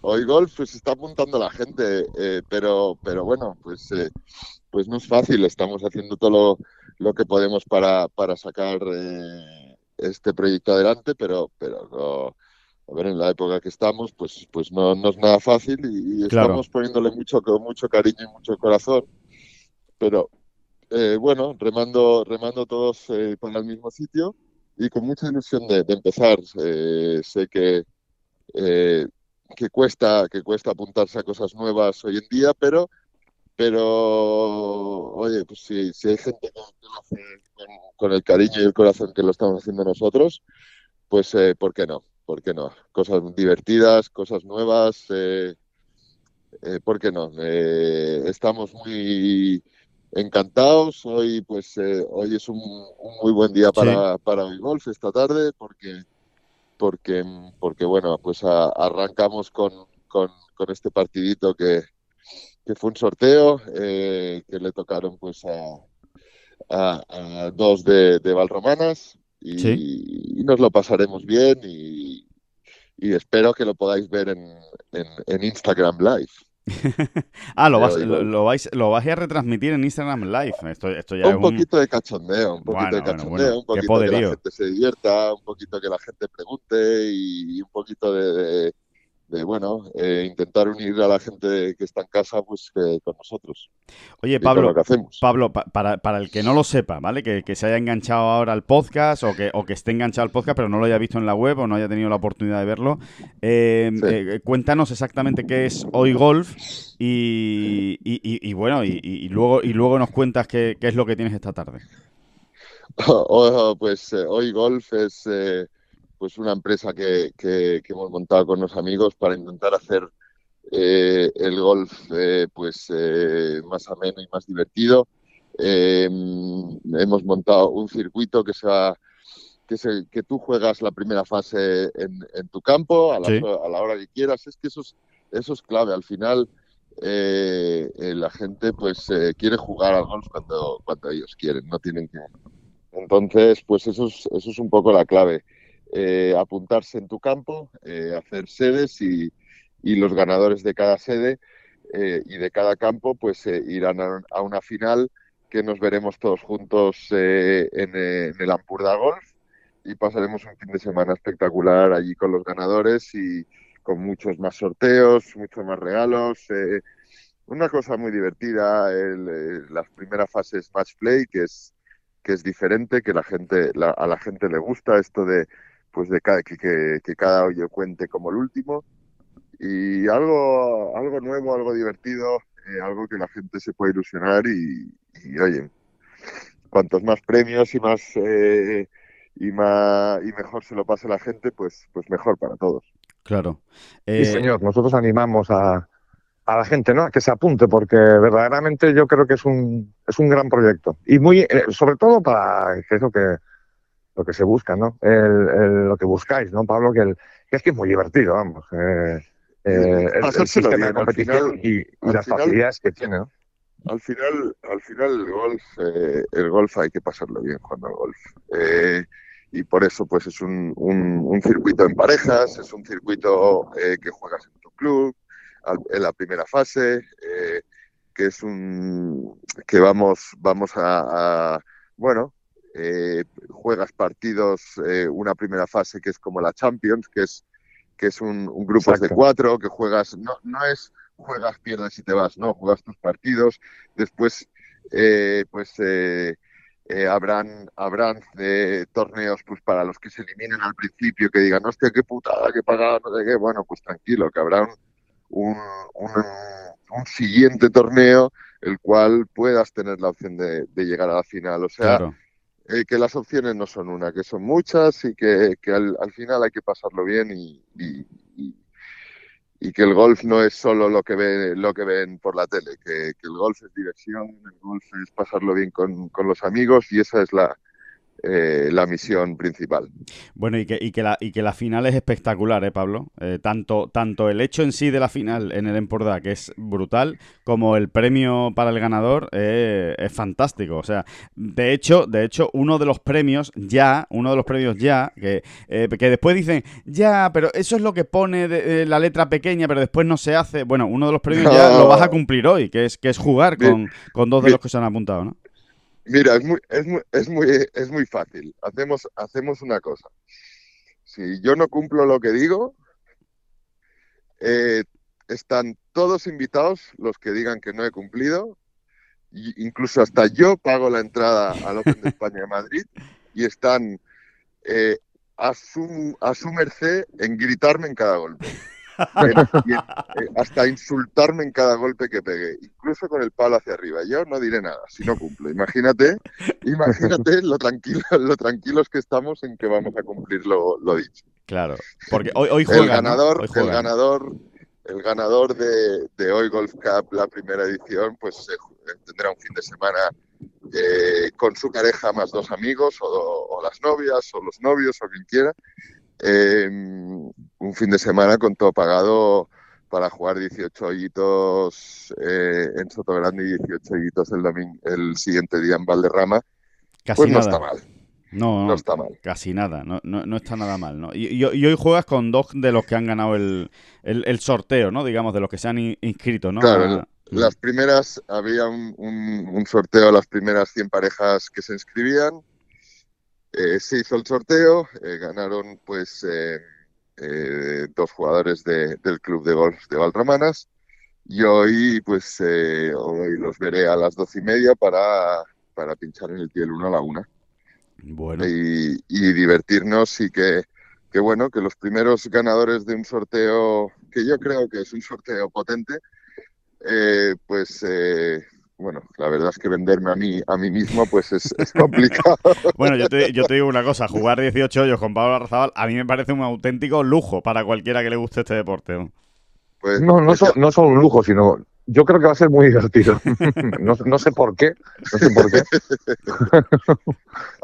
D: Hoy Golf pues está apuntando la gente, pero, pero bueno, pues pues no es fácil. Estamos haciendo todo lo, que podemos para, para sacar eh, este proyecto adelante, pero, pero a ver, en la época que estamos, pues, pues no, no es nada fácil y, estamos poniéndole mucho, mucho cariño y mucho corazón. Pero eh, bueno, remando, remando todos eh, para el mismo sitio y con mucha ilusión de, de empezar. sé que que cuesta que cuesta apuntarse a cosas nuevas hoy en día, pero pero oye, pues si, si hay gente que, lo hace con, el cariño y el corazón que lo estamos haciendo nosotros, pues eh, ¿por qué no? ¿Por qué no? Cosas divertidas, cosas nuevas, eh, eh, ¿por qué no? estamos muy encantados. Hoy, pues, hoy es un, muy buen día para, para el golf esta tarde, porque, porque, porque bueno, pues arrancamos con, con, con este partidito que, que fue un sorteo eh, que le tocaron pues a, dos de, Valromanas y, nos lo pasaremos bien y, espero que lo podáis ver en, Instagram Live.
B: ah, lo, lo, vais, lo vais a retransmitir en Instagram Live. Esto, esto ya
D: un poquito de cachondeo, un poquito de cachondeo, un poquito que la gente se divierta, un poquito que la gente pregunte y, un poquito de de bueno, eh, intentar unir a la gente que está en casa pues con nosotros.
B: Oye, Pablo, Pablo para, para, el que no lo sepa, ¿vale? Que, se haya enganchado ahora al podcast o que, o que esté enganchado al podcast pero no lo haya visto en la web o no haya tenido la oportunidad de verlo, eh, eh, cuéntanos exactamente qué es Hoy Golf y, y, bueno, y, luego, y luego nos cuentas qué, qué, es lo que tienes esta tarde.
D: pues Hoy Golf es pues una empresa que, que, hemos montado con los amigos para intentar hacer eh, el golf eh, pues eh, más ameno y más divertido. hemos montado un circuito que sea que, se, que tú juegas la primera fase en, en tu campo a la, a la, hora que quieras. Es que eso es, eso es clave. Al final la gente pues quiere jugar al golf cuando, cuando ellos quieren, no tienen que. Entonces, pues eso es, eso es un poco la clave. Eh, apuntarse en tu campo, eh, hacer sedes y, los ganadores de cada sede eh, y de cada campo pues irán a, una final que nos veremos todos juntos en, el Ampurda Golf y pasaremos un fin de semana espectacular allí con los ganadores y con muchos más sorteos, muchos más regalos. una cosa muy divertida, las primeras fases match play, que es que es diferente, que la gente, a la gente le gusta esto de, pues de cada, que, que, cada hoyo cuente como el último y algo, algo nuevo, algo divertido, eh, algo que la gente se pueda ilusionar y, oye, cuantos más premios y más eh, y más y mejor se lo pase la gente, pues, pues mejor para todos.
B: Claro.
E: Sí, eh, señor, nosotros animamos a, a la gente, ¿no? A que se apunte, porque verdaderamente yo creo que es un, es un gran proyecto. Y muy, sobre todo para, que es lo que lo que se busca, ¿no? lo que buscáis, ¿no, Pablo? Que, es que es muy divertido, vamos. Eh, eh, el, sistema de competición y, las facilidades que tiene, ¿no?
D: Al final, al final el golf, eh, el golf hay que pasarlo bien jugando al golf. y por eso, pues es un, un, circuito en parejas, es un circuito que juegas en tu club, en la primera fase, que es un que vamos, vamos a bueno, eh, juegas partidos, eh, una primera fase que es como la Champions, que es, que es un, grupo de cuatro, que juegas, no, no es juegas, pierdes y te vas, no, juegas tus partidos, después eh, pues habrán, habrán torneos pues para los que se eliminen al principio, que digan, hostia, qué putada, qué pagada, no sé qué, bueno, pues tranquilo, que habrá un, un, siguiente torneo el cual puedas tener la opción de, llegar a la final. O sea, eh, que las opciones no son una, que son muchas y que, al, final hay que pasarlo bien y, y, que el golf no es solo lo que, ve, lo que ven por la tele, que, que el golf es diversión, el golf es pasarlo bien con, con los amigos y esa es la, eh, la misión principal.
B: Bueno, y que, y que, la, y que la final es espectacular, ¿eh, Pablo? Eh, tanto, tanto el hecho en sí de la final en el Empordà, que es brutal, como el premio para el ganador eh, es fantástico. O sea, de hecho, de hecho, uno de los premios ya, uno de los premios ya, que, que después dicen, ya, pero eso es lo que pone de, la letra pequeña, pero después no se hace. Bueno, uno de los premios ya lo vas a cumplir hoy, que es, que es jugar con, con dos de los que se han apuntado, ¿no?
D: Mira, es muy, es muy, es muy, es muy fácil. Hacemos, hacemos una cosa. Si yo no cumplo lo que digo, eh, están todos invitados los que digan que no he cumplido. incluso hasta yo pago la entrada al Open de España de Madrid y están eh, a, su, a su merced en gritarme en cada golpe. eh, hasta insultarme en cada golpe que pegué, incluso con el palo hacia arriba. Yo no diré nada si no cumple. Imagínate, imagínate lo, tranquilo, lo tranquilos que estamos en que vamos a cumplir lo, dicho.
B: Claro, porque hoy, hoy juegan,
D: el ganador, el ganador, el ganador de, de hoy Golf Cup, la primera edición, pues tendrá un fin de semana eh, con su pareja más dos amigos o, las novias o los novios o quien quiera. Em, un fin de semana con todo pagado para jugar 18 hoyitos eh, en Soto Grande y 18 hoyitos el, domingo, el siguiente día en Valderrama.
B: Casi
D: pues
B: no
D: está mal.
B: No,
D: no, está mal.
B: Casi nada, no, no, está nada mal. ¿no? Y, hoy juegas con dos de los que han ganado el, el, sorteo, ¿no? Digamos, de los que se han inscrito, ¿no?
D: Claro, las primeras, había un, un, sorteo, las primeras 100 parejas que se inscribían. Eh, se hizo el sorteo, eh, ganaron pues eh, dos jugadores del club de golf de Valdramanas y hoy pues hoy los veré a las doce y media para, para pinchar en el Tiel 1 a la una.
B: Bueno.
D: Y, y divertirnos y que, que bueno, que los primeros ganadores de un sorteo, que yo creo que es un sorteo potente, eh, pues eh, bueno, la verdad es que venderme a mí, a mí mismo, pues es, complicado.
B: bueno, yo te, yo te, digo una cosa, jugar 18 hoyos con Pablo Arrazabal a mí me parece un auténtico lujo para cualquiera que le guste este deporte.
E: ¿no? Pues, no, no, no solo un lujo, sino yo creo que va a ser muy divertido. no, sé por qué, no sé por qué.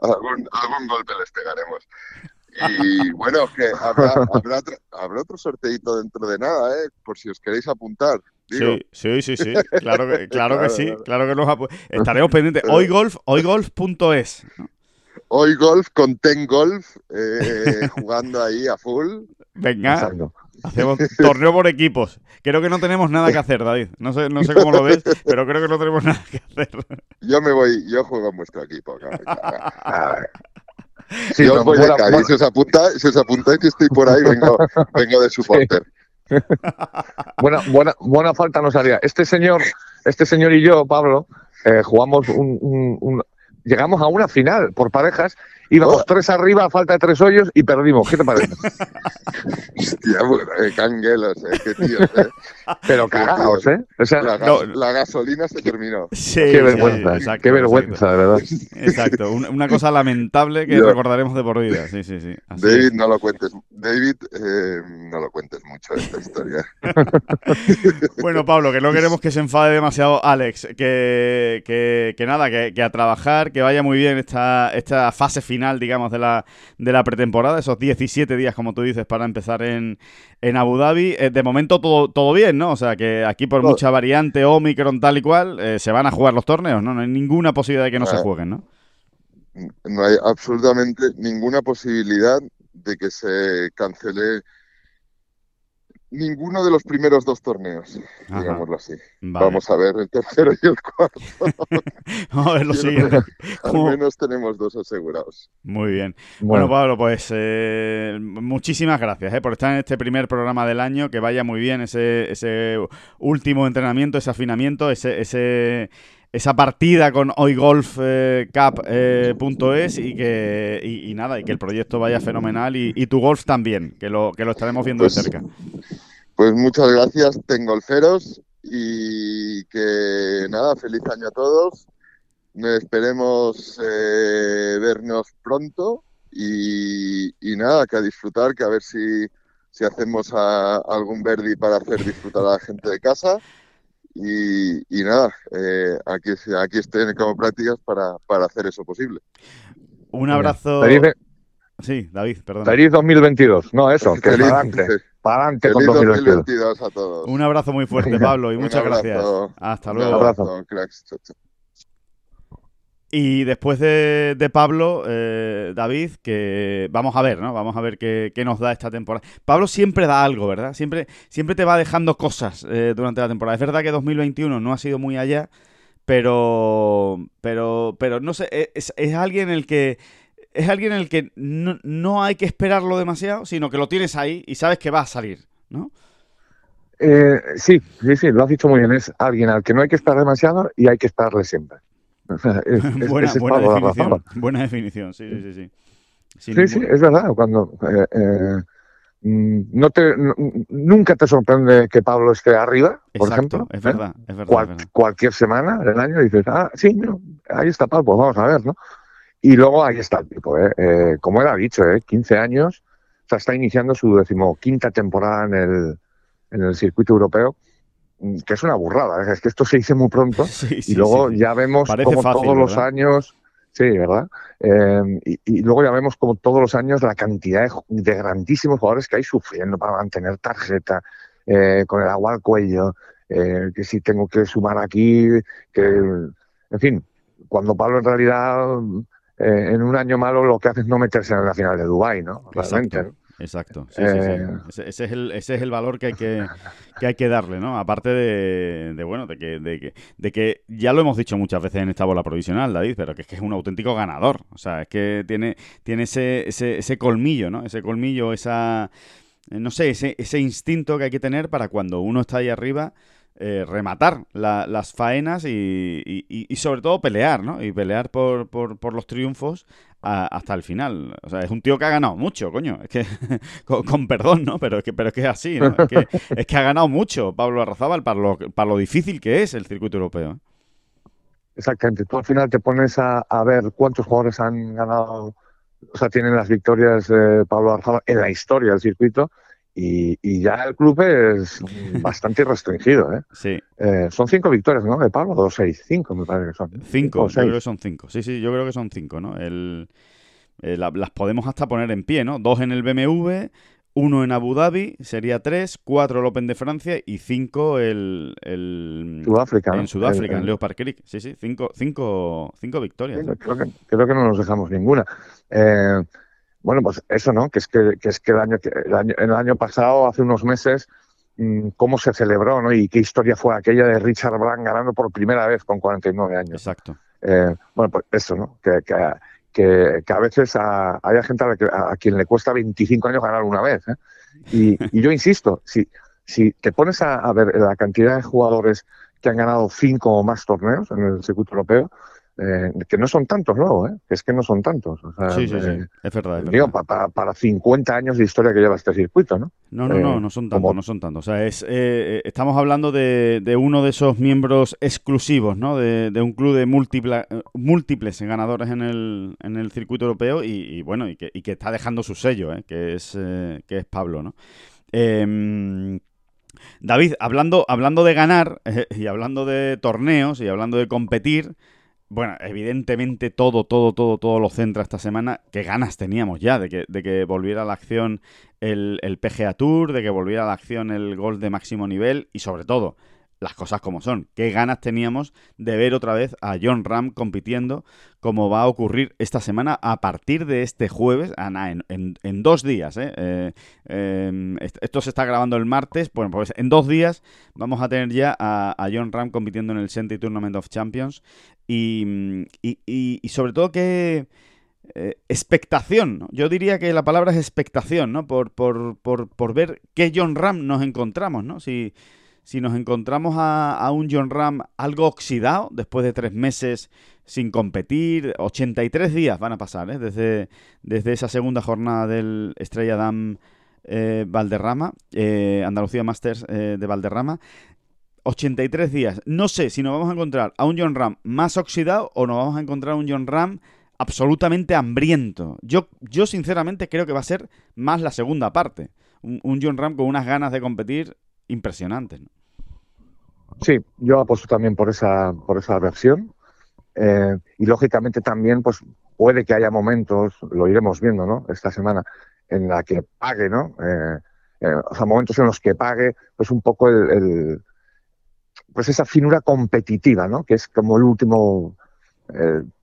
D: algún, algún golpe les pegaremos. Y bueno, que habrá, habrá, habrá, otro sorteito dentro de nada, ¿eh? por si os queréis apuntar.
B: Sí, sí, sí, sí, claro que, claro que sí, claro que nos estaremos pendientes. Hoygolf, hoygolf.es.
D: Hoy golf con Ten Golf, eh, jugando ahí a full.
B: Venga, hacemos torneo por equipos. Creo que no tenemos nada que hacer, David. No sé, no sé cómo lo ves, pero creo que no tenemos nada que hacer.
D: Yo me voy, yo juego en vuestro equipo. Si, os voy si, os apuntáis, si os apuntáis que estoy por ahí, vengo, vengo de supporter.
E: buena, buena, buena falta nos haría. Este señor, este señor y yo, Pablo, eh, jugamos un, llegamos a una final por parejas Íbamos oh. tres arriba, falta de tres hoyos y perdimos. ¿Qué te parece?
D: Hostia, bueno, eh, canguelos, eh, qué tíos, eh.
E: Pero cagados, ¿eh?
D: O sea, la, gasolina se terminó.
B: Sí,
E: qué vergüenza, qué vergüenza, de verdad.
B: Exacto, una, cosa lamentable que recordaremos de por vida. Sí, sí, sí.
D: David, no lo cuentes. David, eh, no lo cuentes mucho esta historia.
B: bueno, Pablo, que no queremos que se enfade demasiado Alex. Que, que, que nada, que, que, a trabajar, que vaya muy bien esta, esta fase final final, digamos, de la, de la pretemporada, esos 17 días, como tú dices, para empezar en, en Abu Dhabi. Eh, de momento todo, todo bien, ¿no? O sea, que aquí por mucha variante, Omicron, tal y cual, eh, se van a jugar los torneos, ¿no? No hay ninguna posibilidad de que no se jueguen, ¿no?
D: No hay absolutamente ninguna posibilidad de que se cancele ninguno de los primeros dos torneos, digámoslo así. Vamos a ver el tercero y el cuarto.
B: Vamos a ver lo siguiente.
D: Al menos tenemos dos asegurados.
B: Muy bien. Bueno, Pablo, pues eh, muchísimas gracias eh, por estar en este primer programa del año. Que vaya muy bien ese, ese último entrenamiento, ese afinamiento, ese, ese esa partida con hoygolfcup.es y que y, nada y que el proyecto vaya fenomenal y, tu golf también que lo que lo estaremos viendo de pues cerca.
D: pues muchas gracias golferos y que nada feliz año a todos. Esperemos eh, vernos pronto y, nada que a disfrutar que a ver si si hacemos algún verdi para hacer disfrutar a la gente de casa y, nada, eh, aquí, aquí estoy como prácticas para, para hacer eso posible.
B: Un abrazo. Sí, David, perdón.
E: Feliz 2022. No, eso, que para adelante. Para adelante con 2022.
D: a todos.
B: Un abrazo muy fuerte, Pablo, y muchas gracias. Hasta luego.
D: Un abrazo. Cracks.
B: Y después de, Pablo, eh, David, que vamos a ver, ¿no? Vamos a ver qué, nos da esta temporada. Pablo siempre da algo, ¿verdad? Siempre, siempre te va dejando cosas eh, durante la temporada. Es verdad que 2021 no ha sido muy allá, pero, pero, pero no sé, es, alguien el que es alguien el que no, no, hay que esperarlo demasiado, sino que lo tienes ahí y sabes que va a salir, ¿no?
E: Eh, sí, sí, sí, lo has dicho muy bien. Es alguien al que no hay que esperar demasiado y hay que esperarle siempre.
B: buena, definición, buena definición, sí, sí, sí.
E: Sí, sí, es verdad. Cuando, eh, eh, mm, no te, nunca te sorprende que Pablo esté arriba, por ejemplo.
B: Es verdad, es verdad,
E: Cualquier semana del año dices, ah, sí, ahí está Pablo, pues vamos a ver, ¿no? Y luego ahí está el tipo, ¿eh? eh como era dicho, ¿eh? 15 años, o sea, está iniciando su decimoquinta temporada en el, en el circuito europeo que es una burrada, es que esto se dice muy pronto y luego ya vemos como todos los años Sí, ¿verdad? Y, luego ya vemos como todos los años la cantidad de, grandísimos jugadores que hay sufriendo para mantener tarjeta, eh, con el agua al cuello, eh, que si tengo que sumar aquí, que, en fin, cuando Pablo en realidad eh, en un año malo lo que hace es no meterse en la final de Dubai, ¿no?
B: Realmente, ¿no? Exacto. Eh, ese, es el, ese es el valor que hay que, que, hay que darle, ¿no? Aparte de, bueno, de que, de, que, de que ya lo hemos dicho muchas veces en esta bola provisional, David, pero que es que es un auténtico ganador. O sea, es que tiene, tiene ese, ese, ese colmillo, ¿no? Ese colmillo, esa... Eh, no sé, ese, ese instinto que hay que tener para cuando uno está ahí arriba eh, rematar las faenas y, sobre todo pelear, ¿no? Y pelear por, por, los triunfos hasta el final. O sea, es un tío que ha ganado mucho, coño. Es que, con, perdón, ¿no? Pero es que, pero es que es así, ¿no? Es que, ha ganado mucho Pablo Arrazábal para lo, para lo difícil que es el circuito europeo. ¿eh?
E: Exactamente. Tú al final te pones a, ver cuántos jugadores han ganado, o sea, tienen las victorias de Pablo Arrazábal en la historia del circuito y, ya el club es bastante restringido. ¿eh?
B: Sí.
E: Eh, son cinco victorias, ¿no? De Pablo, dos, seis, cinco me parece que son.
B: Cinco, yo creo que son cinco. Sí, sí, yo creo que son cinco, ¿no? El, eh, las podemos hasta poner en pie, ¿no? Dos en el BMW, uno en Abu Dhabi, sería tres, cuatro el Open de Francia y cinco el, el
E: Sudáfrica,
B: en Sudáfrica, en Leopard Creek. Sí, sí, cinco, cinco, cinco victorias.
E: creo, que, creo que no nos dejamos ninguna. Eh, bueno, pues eso, ¿no? Que es que, es que el año, el año, el año pasado, hace unos meses, mm, cómo se celebró, ¿no? Y qué historia fue aquella de Richard Brand ganando por primera vez con 49 años.
B: Exacto.
E: Eh, bueno, pues eso, ¿no? Que, que, que, a veces haya gente a, quien le cuesta 25 años ganar una vez. ¿eh? Y, yo insisto, si, si te pones a, a, ver la cantidad de jugadores que han ganado cinco o más torneos en el circuito europeo, eh, que no son tantos luego, ¿eh? que es que no son tantos.
B: sí, sí, sí, eh, es verdad.
E: digo, para, 50 años de historia que lleva este circuito, ¿no?
B: No, no, no, no son tantos, no son tantos. O sea, es, estamos hablando de, uno de esos miembros exclusivos, ¿no? De, un club de múltiples ganadores en el, en el circuito europeo y, bueno, y que, y que, está dejando su sello, que, es, que es Pablo, ¿no? Em, David, hablando, hablando de ganar y hablando de torneos y hablando de competir, bueno, evidentemente todo, todo, todo, todo lo centra esta semana. Qué ganas teníamos ya de que, de que volviera a la acción el, el PGA Tour, de que volviera a la acción el golf de máximo nivel y sobre todo las cosas como son. Qué ganas teníamos de ver otra vez a John Ram compitiendo, como va a ocurrir esta semana a partir de este jueves, en, en, dos días. ¿eh? Eh, em, esto se está grabando el martes, bueno, pues en dos días vamos a tener ya a, John Ram compitiendo en el Senti Tournament of Champions y, y, sobre todo que... Eh, expectación, yo diría que la palabra es expectación, ¿no? Por, por, por, por ver qué John Ram nos encontramos, ¿no? Si, si nos encontramos a, un John Ram algo oxidado después de tres meses sin competir, 83 días van a pasar ¿eh? desde, desde esa segunda jornada del Estrella Dam eh, Valderrama, eh, Andalucía Masters de Valderrama. 83 días. No sé si nos vamos a encontrar a un John Ram más oxidado o nos vamos a encontrar a un John Ram absolutamente hambriento. Yo, yo sinceramente creo que va a ser más la segunda parte. Un, un John Ram con unas ganas de competir impresionante.
E: Sí, yo apuesto también por esa, por esa versión. Eh, y lógicamente también, pues puede que haya momentos, lo iremos viendo, ¿no? Esta semana, en la que pague, ¿no? Eh, eh, o sea, momentos en los que pague, pues un poco el, pues esa finura competitiva, ¿no? Que es como el último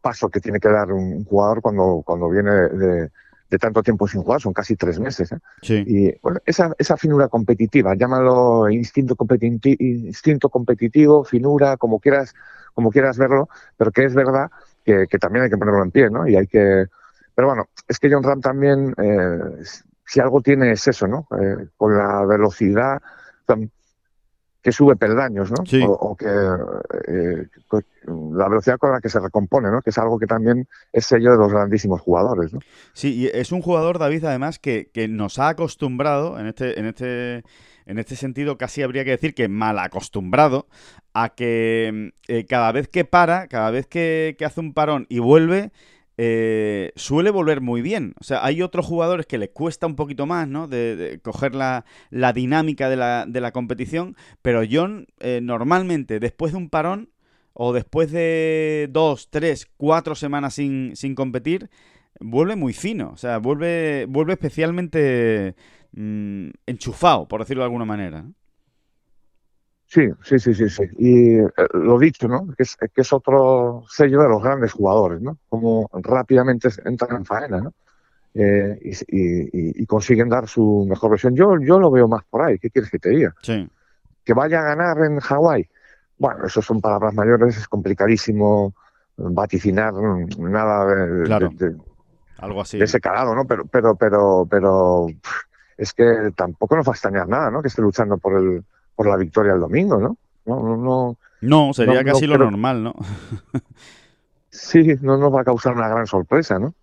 E: paso que tiene que dar un jugador cuando, cuando viene de, de tanto tiempo sin jugar, son casi tres meses. ¿eh? Y bueno, esa, esa finura competitiva, llámalo instinto, instinto competitivo, finura, como quieras, como quieras verlo, pero que es verdad que, también hay que ponerlo en pie, ¿no? Y hay que. Pero bueno, es que John Ram también, eh, si algo tiene es eso, ¿no? Eh, con la velocidad. Que sube peldaños, ¿no?
B: Sí.
E: O, o que eh, la velocidad con la que se recompone, ¿no? Que es algo que también es sello de los grandísimos jugadores, ¿no?
B: Sí, y es un jugador, David, además, que, que nos ha acostumbrado, en este, en este, en este sentido, casi habría que decir que mal acostumbrado, a que eh, cada vez que para, cada vez que, que hace un parón y vuelve, eh, suele volver muy bien. O sea, hay otros jugadores que les cuesta un poquito más, ¿no? De, coger la, la dinámica de la, de la competición, pero John, eh, normalmente, después de un parón, o después de dos, tres, cuatro semanas sin, sin competir, vuelve muy fino, o sea, vuelve, vuelve especialmente mm, enchufado, por decirlo de alguna manera.
E: Sí, sí, sí, sí, sí. Y eh, lo dicho, ¿no? Que es, que es otro sello de los grandes jugadores, ¿no? Como rápidamente entran en faena, ¿no? Eh, y, y- y- consiguen dar su mejor versión. Yo, yo lo veo más por ahí. ¿Qué quieres que te diga?
B: Sí,
E: Que vaya a ganar en Hawái. Bueno, eso son palabras mayores, es complicadísimo vaticinar nada de,
B: Claro.
E: de- de-
B: algo así.
E: de ese calado, ¿no? Pero, pero, pero, pero es que tampoco nos va a extrañar nada, ¿no? Que esté luchando por el, por la victoria el domingo, ¿no? No, no, no,
B: No, sería
E: No, no
B: casi lo
E: creo-
B: normal, ¿no?
E: sí, no nos va a causar una gran sorpresa, ¿no?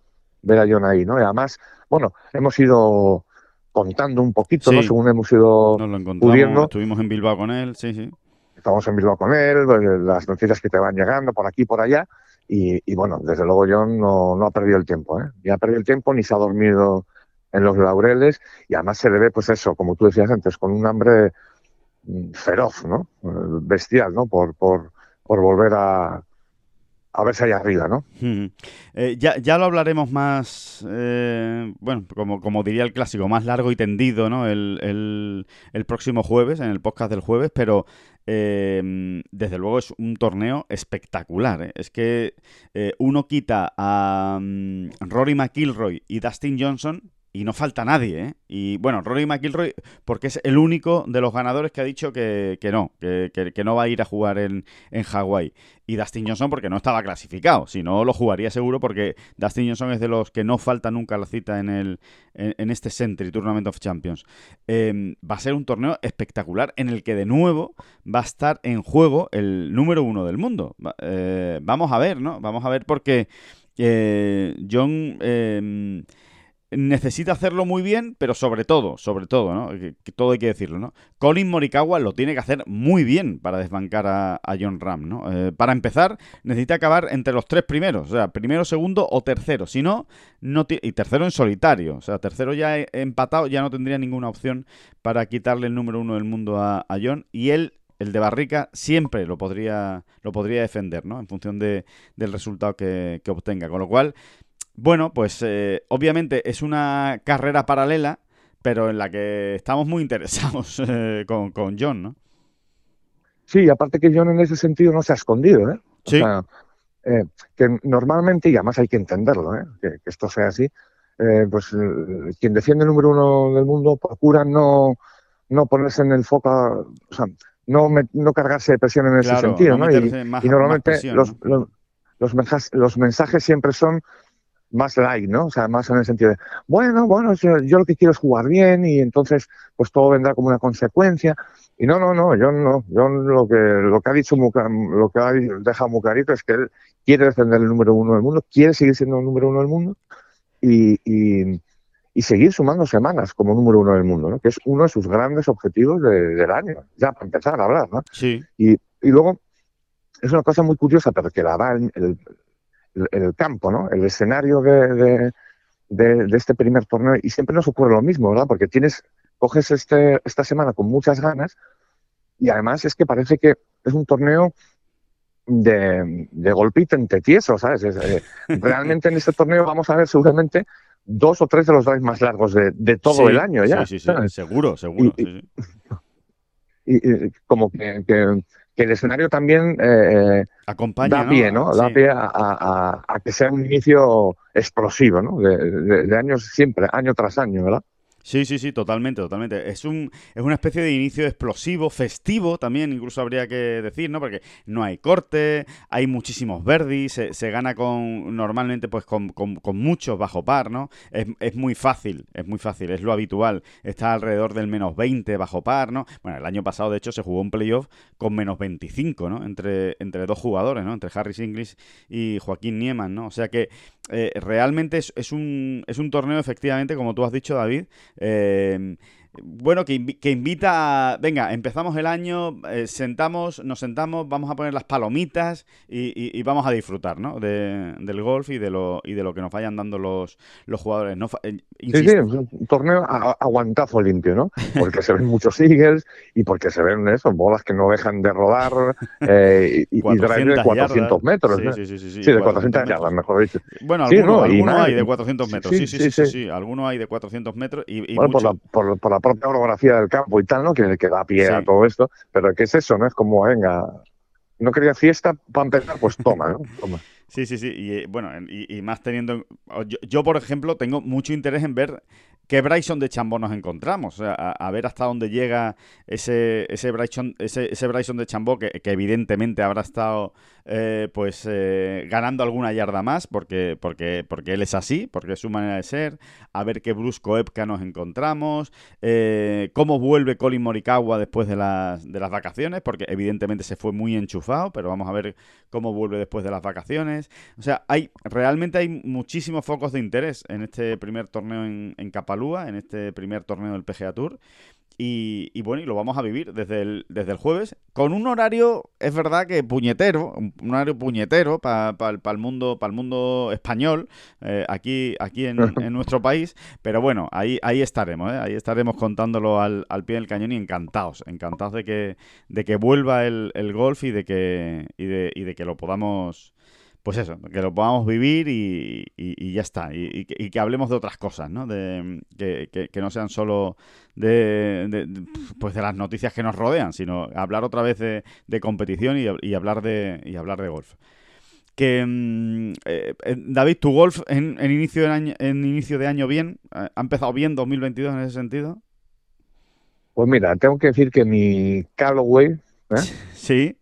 E: Ver a John ahí, ¿no? Y además, bueno, hemos ido contando un poquito, ¿no?
B: Sí.
E: Según hemos ido,
B: Nos lo encontramos,
E: pudiendo.
B: estuvimos en Bilbao con él, sí, sí.
E: estamos en Bilbao con él, eh, las noticias que te van llegando por aquí por allá, y, y bueno, desde luego John no, no ha perdido el tiempo, ¿eh? Ni ha perdido el tiempo, ni se ha dormido en los laureles, y además se le ve, pues eso, como tú decías antes, con un hambre feroz, ¿no? Bestial, ¿no? Por, por, por volver a, a verse ahí arriba, ¿no?
B: Eh, ya, ya lo hablaremos más, eh, bueno, como, como diría el clásico, más largo y tendido, ¿no? El, el- el próximo jueves, en el podcast del jueves, pero eh, desde luego es un torneo espectacular. Es que uno quita a mm, Rory McIlroy y Dustin Johnson y no falta nadie, ¿eh? Y bueno, Rory McIlroy, porque es el único de los ganadores que ha dicho que, que no, que, que- no va a ir a jugar en, en Hawái. Y Dustin Johnson porque no estaba clasificado, si no lo jugaría seguro porque Dustin Johnson es de los que no falta nunca la cita en, el, en, este Century Tournament of Champions. Eh, va a ser un torneo espectacular en el que de nuevo va a estar en juego el número uno del mundo. Eh, vamos a ver, ¿no? Vamos a ver porque eh, John... necesita hacerlo muy bien, pero sobre todo, sobre todo, ¿no? Que, todo hay que decirlo, ¿no? Colin Morikawa lo tiene que hacer muy bien para desbancar a, John Ram, ¿no? Eh, para empezar, necesita acabar entre los tres primeros, o sea, primero, segundo o tercero. Si no, no y tercero en solitario, o sea, tercero ya empatado, ya no tendría ninguna opción para quitarle el número uno del mundo a, John. Y él, el de Barrica, siempre lo podría, lo podría defender, ¿no? En función de, del resultado que obtenga. Con lo cual, bueno, pues eh, obviamente es una carrera paralela, pero en la que estamos muy interesados eh, con, con John, ¿no?
E: Sí, aparte que John en ese sentido no se ha escondido, ¿eh? O
B: Sí.
E: sea, eh, que normalmente, y además hay que entenderlo, ¿eh? que, que esto sea así, eh, pues eh, quien defiende el número uno del mundo procura no, no ponerse en el foco, o sea, no, me- no cargarse de presión en ese sentido,
B: no
E: ¿no? Y,
B: más-
E: y normalmente
B: presión,
E: los,
B: ¿no?
E: los, los mensajes, los mensajes siempre son más light, ¿no? O sea, más en el sentido de, bueno, bueno, yo, yo lo que quiero es jugar bien y entonces pues todo vendrá como una consecuencia. Y no, no, no, yo no, yo lo que lo que ha dicho lo que ha dejado muy clarito es que él quiere defender el número uno del mundo, quiere seguir siendo el número uno del mundo y, y, y seguir sumando semanas como número uno del mundo, ¿no? Que es uno de sus grandes objetivos de- del año, ya para empezar a hablar, ¿no?
B: Sí,
E: Y, y luego es una cosa muy curiosa, pero que la da el, el- el- campo, ¿no? El escenario de, de- de- de este primer torneo. Y siempre nos ocurre lo mismo, ¿verdad? Porque tienes, coges este, esta semana con muchas ganas y además es que parece que es un torneo de, de golpito entre tiesos, ¿sabes? Es, eh, realmente en este torneo vamos a ver seguramente dos o tres de los drives más largos de, de todo
B: Sí,
E: el año ya.
B: Sí, sí, sí,
E: ¿sabes?
B: seguro, seguro.
E: Y-
B: sí, sí.
E: Y, y como que, que- que el escenario también eh,
B: Acompaña,
E: da pie, ¿no? Da
B: Sí.
E: pie a, a- a- a que sea un inicio explosivo, ¿no? De, de- de años siempre, año tras año, ¿verdad?
B: Sí, sí, sí, totalmente, totalmente. Es un es una especie de inicio explosivo, festivo también, incluso habría que decir, ¿no? Porque no hay corte, hay muchísimos verdis, se, gana con normalmente pues con, muchos bajo par, ¿no? Es, es, muy fácil, es muy fácil, es lo habitual. Está alrededor del menos 20 bajo par, ¿no? Bueno, el año pasado de hecho se jugó un playoff con menos 25, ¿no? Entre, entre dos jugadores, ¿no? Entre Harris Inglis y Joaquín Nieman, ¿no? O sea que eh, realmente es, es, un, es un torneo efectivamente, como tú has dicho David, eh, bueno, que, invita, venga, empezamos el año, eh, sentamos, nos sentamos, vamos a poner las palomitas y, vamos a disfrutar, ¿no? del golf y de lo y de lo que nos vayan dando los, los jugadores. No,
E: eh, sí, sí, es un torneo aguantazo limpio, ¿no? Porque se ven muchos eagles y porque se ven eso, bolas que no dejan de rodar eh, y, y de 400 metros. Sí, sí, sí, sí, de 400 yardas, mejor dicho.
B: Bueno, algunos, hay de 400 metros, sí, sí, sí, sí, algunos hay de 400 metros y,
E: bueno, por, la, por la propia orografía del campo y tal, ¿no? Que, que da pie a todo esto. Pero ¿qué es eso? ¿No? Es como, venga, no quería fiesta para empezar, pues toma, ¿no? Toma.
B: Sí, sí, sí. Y eh, bueno, y, más teniendo. Yo, por ejemplo, tengo mucho interés en ver qué Bryson de Chambó nos encontramos. O sea, a, ver hasta dónde llega ese, ese, Bryson, ese, ese Bryson de Chambó, que, que evidentemente habrá estado eh, pues eh, ganando alguna yarda más, porque, porque, porque él es así, porque es su manera de ser, a ver qué brusco Epka nos encontramos, eh, cómo vuelve Colin Morikawa después de las, de las vacaciones, porque evidentemente se fue muy enchufado, pero vamos a ver cómo vuelve después de las vacaciones. O sea, hay realmente hay muchísimos focos de interés en este primer torneo en, en Capalúa, en este primer torneo del PGA Tour. Y, bueno, y lo vamos a vivir desde el, desde el jueves, con un horario, es verdad que puñetero, un, horario puñetero para el mundo, para el mundo español, eh, aquí, aquí en, nuestro país, pero bueno, ahí, ahí estaremos, ¿eh? ahí estaremos contándolo al, al, pie del cañón y encantados, encantados de que, de que vuelva el, el golf y de que, y de, y de que lo podamos pues eso, que lo podamos vivir y, ya está. Y, que hablemos de otras cosas, ¿no? De, que, no sean solo de, pues de las noticias que nos rodean, sino hablar otra vez de, competición y, hablar de, y hablar de golf. Que, mm, eh, eh, David, tu golf en, inicio de año, en inicio de año bien, ¿ha empezado bien 2022 en ese sentido?
E: Pues mira, tengo que decir que mi Callaway, ¿eh?
B: sí,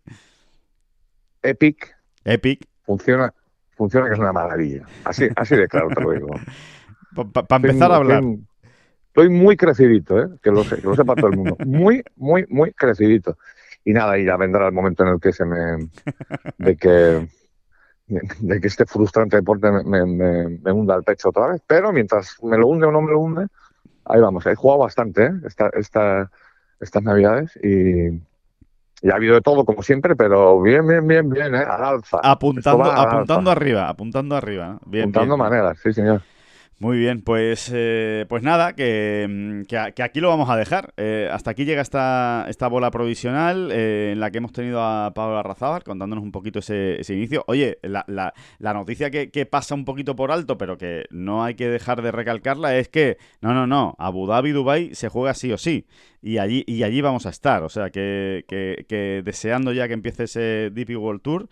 E: Epic,
B: Epic,
E: funciona, funciona que es una maravilla. Así, así de claro te lo digo.
B: Para empezar a hablar.
E: Estoy, muy crecidito, ¿eh? que, lo sé, que lo sepa todo el mundo. Muy, muy, muy crecidito. Y nada, y ya vendrá el momento en el que se me. de que. de que este frustrante deporte me, me, hunda el pecho otra vez. Pero mientras me lo hunde o no me lo hunde, ahí vamos. He jugado bastante ¿eh? esta, esta, estas navidades y, y ha habido de todo, como siempre, pero bien, bien, bien, bien, ¿eh? al alza.
B: Apuntando, apuntando arriba, apuntando arriba. Bien,
E: apuntando maneras, sí, señor.
B: Muy bien, pues, eh, pues nada, que, mm, que, aquí lo vamos a dejar. Eh, hasta aquí llega esta, esta bola provisional eh, en la que hemos tenido a Pablo Arrazábal contándonos un poquito ese, ese inicio. Oye, la, la, la noticia que, pasa un poquito por alto, pero que no hay que dejar de recalcarla, es que, no, no, no, Abu Dhabi, Dubai se juega sí o sí. Y allí, y allí vamos a estar. O sea, que, que, que deseando ya que empiece ese DP World Tour.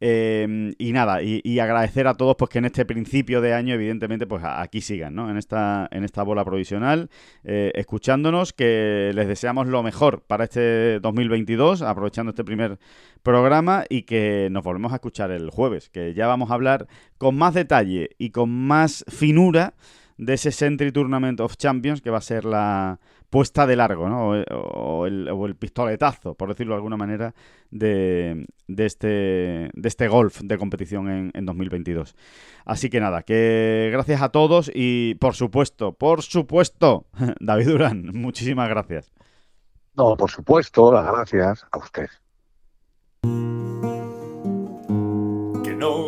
B: Em, y nada, y, agradecer a todos pues que en este principio de año, evidentemente, pues aquí sigan, ¿no? En esta, en esta bola provisional, eh, escuchándonos, que les deseamos lo mejor para este 2022, aprovechando este primer programa y que nos volvemos a escuchar el jueves, que ya vamos a hablar con más detalle y con más finura de ese Century Tournament of Champions, que va a ser la puesta de largo, ¿no? O, el, pistoletazo, por decirlo de alguna manera, de, este, de este golf de competición en, 2022. Así que nada, que gracias a todos y por supuesto, por supuesto, David Durán, muchísimas gracias.
E: No, por supuesto, las gracias a usted.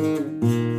F: Música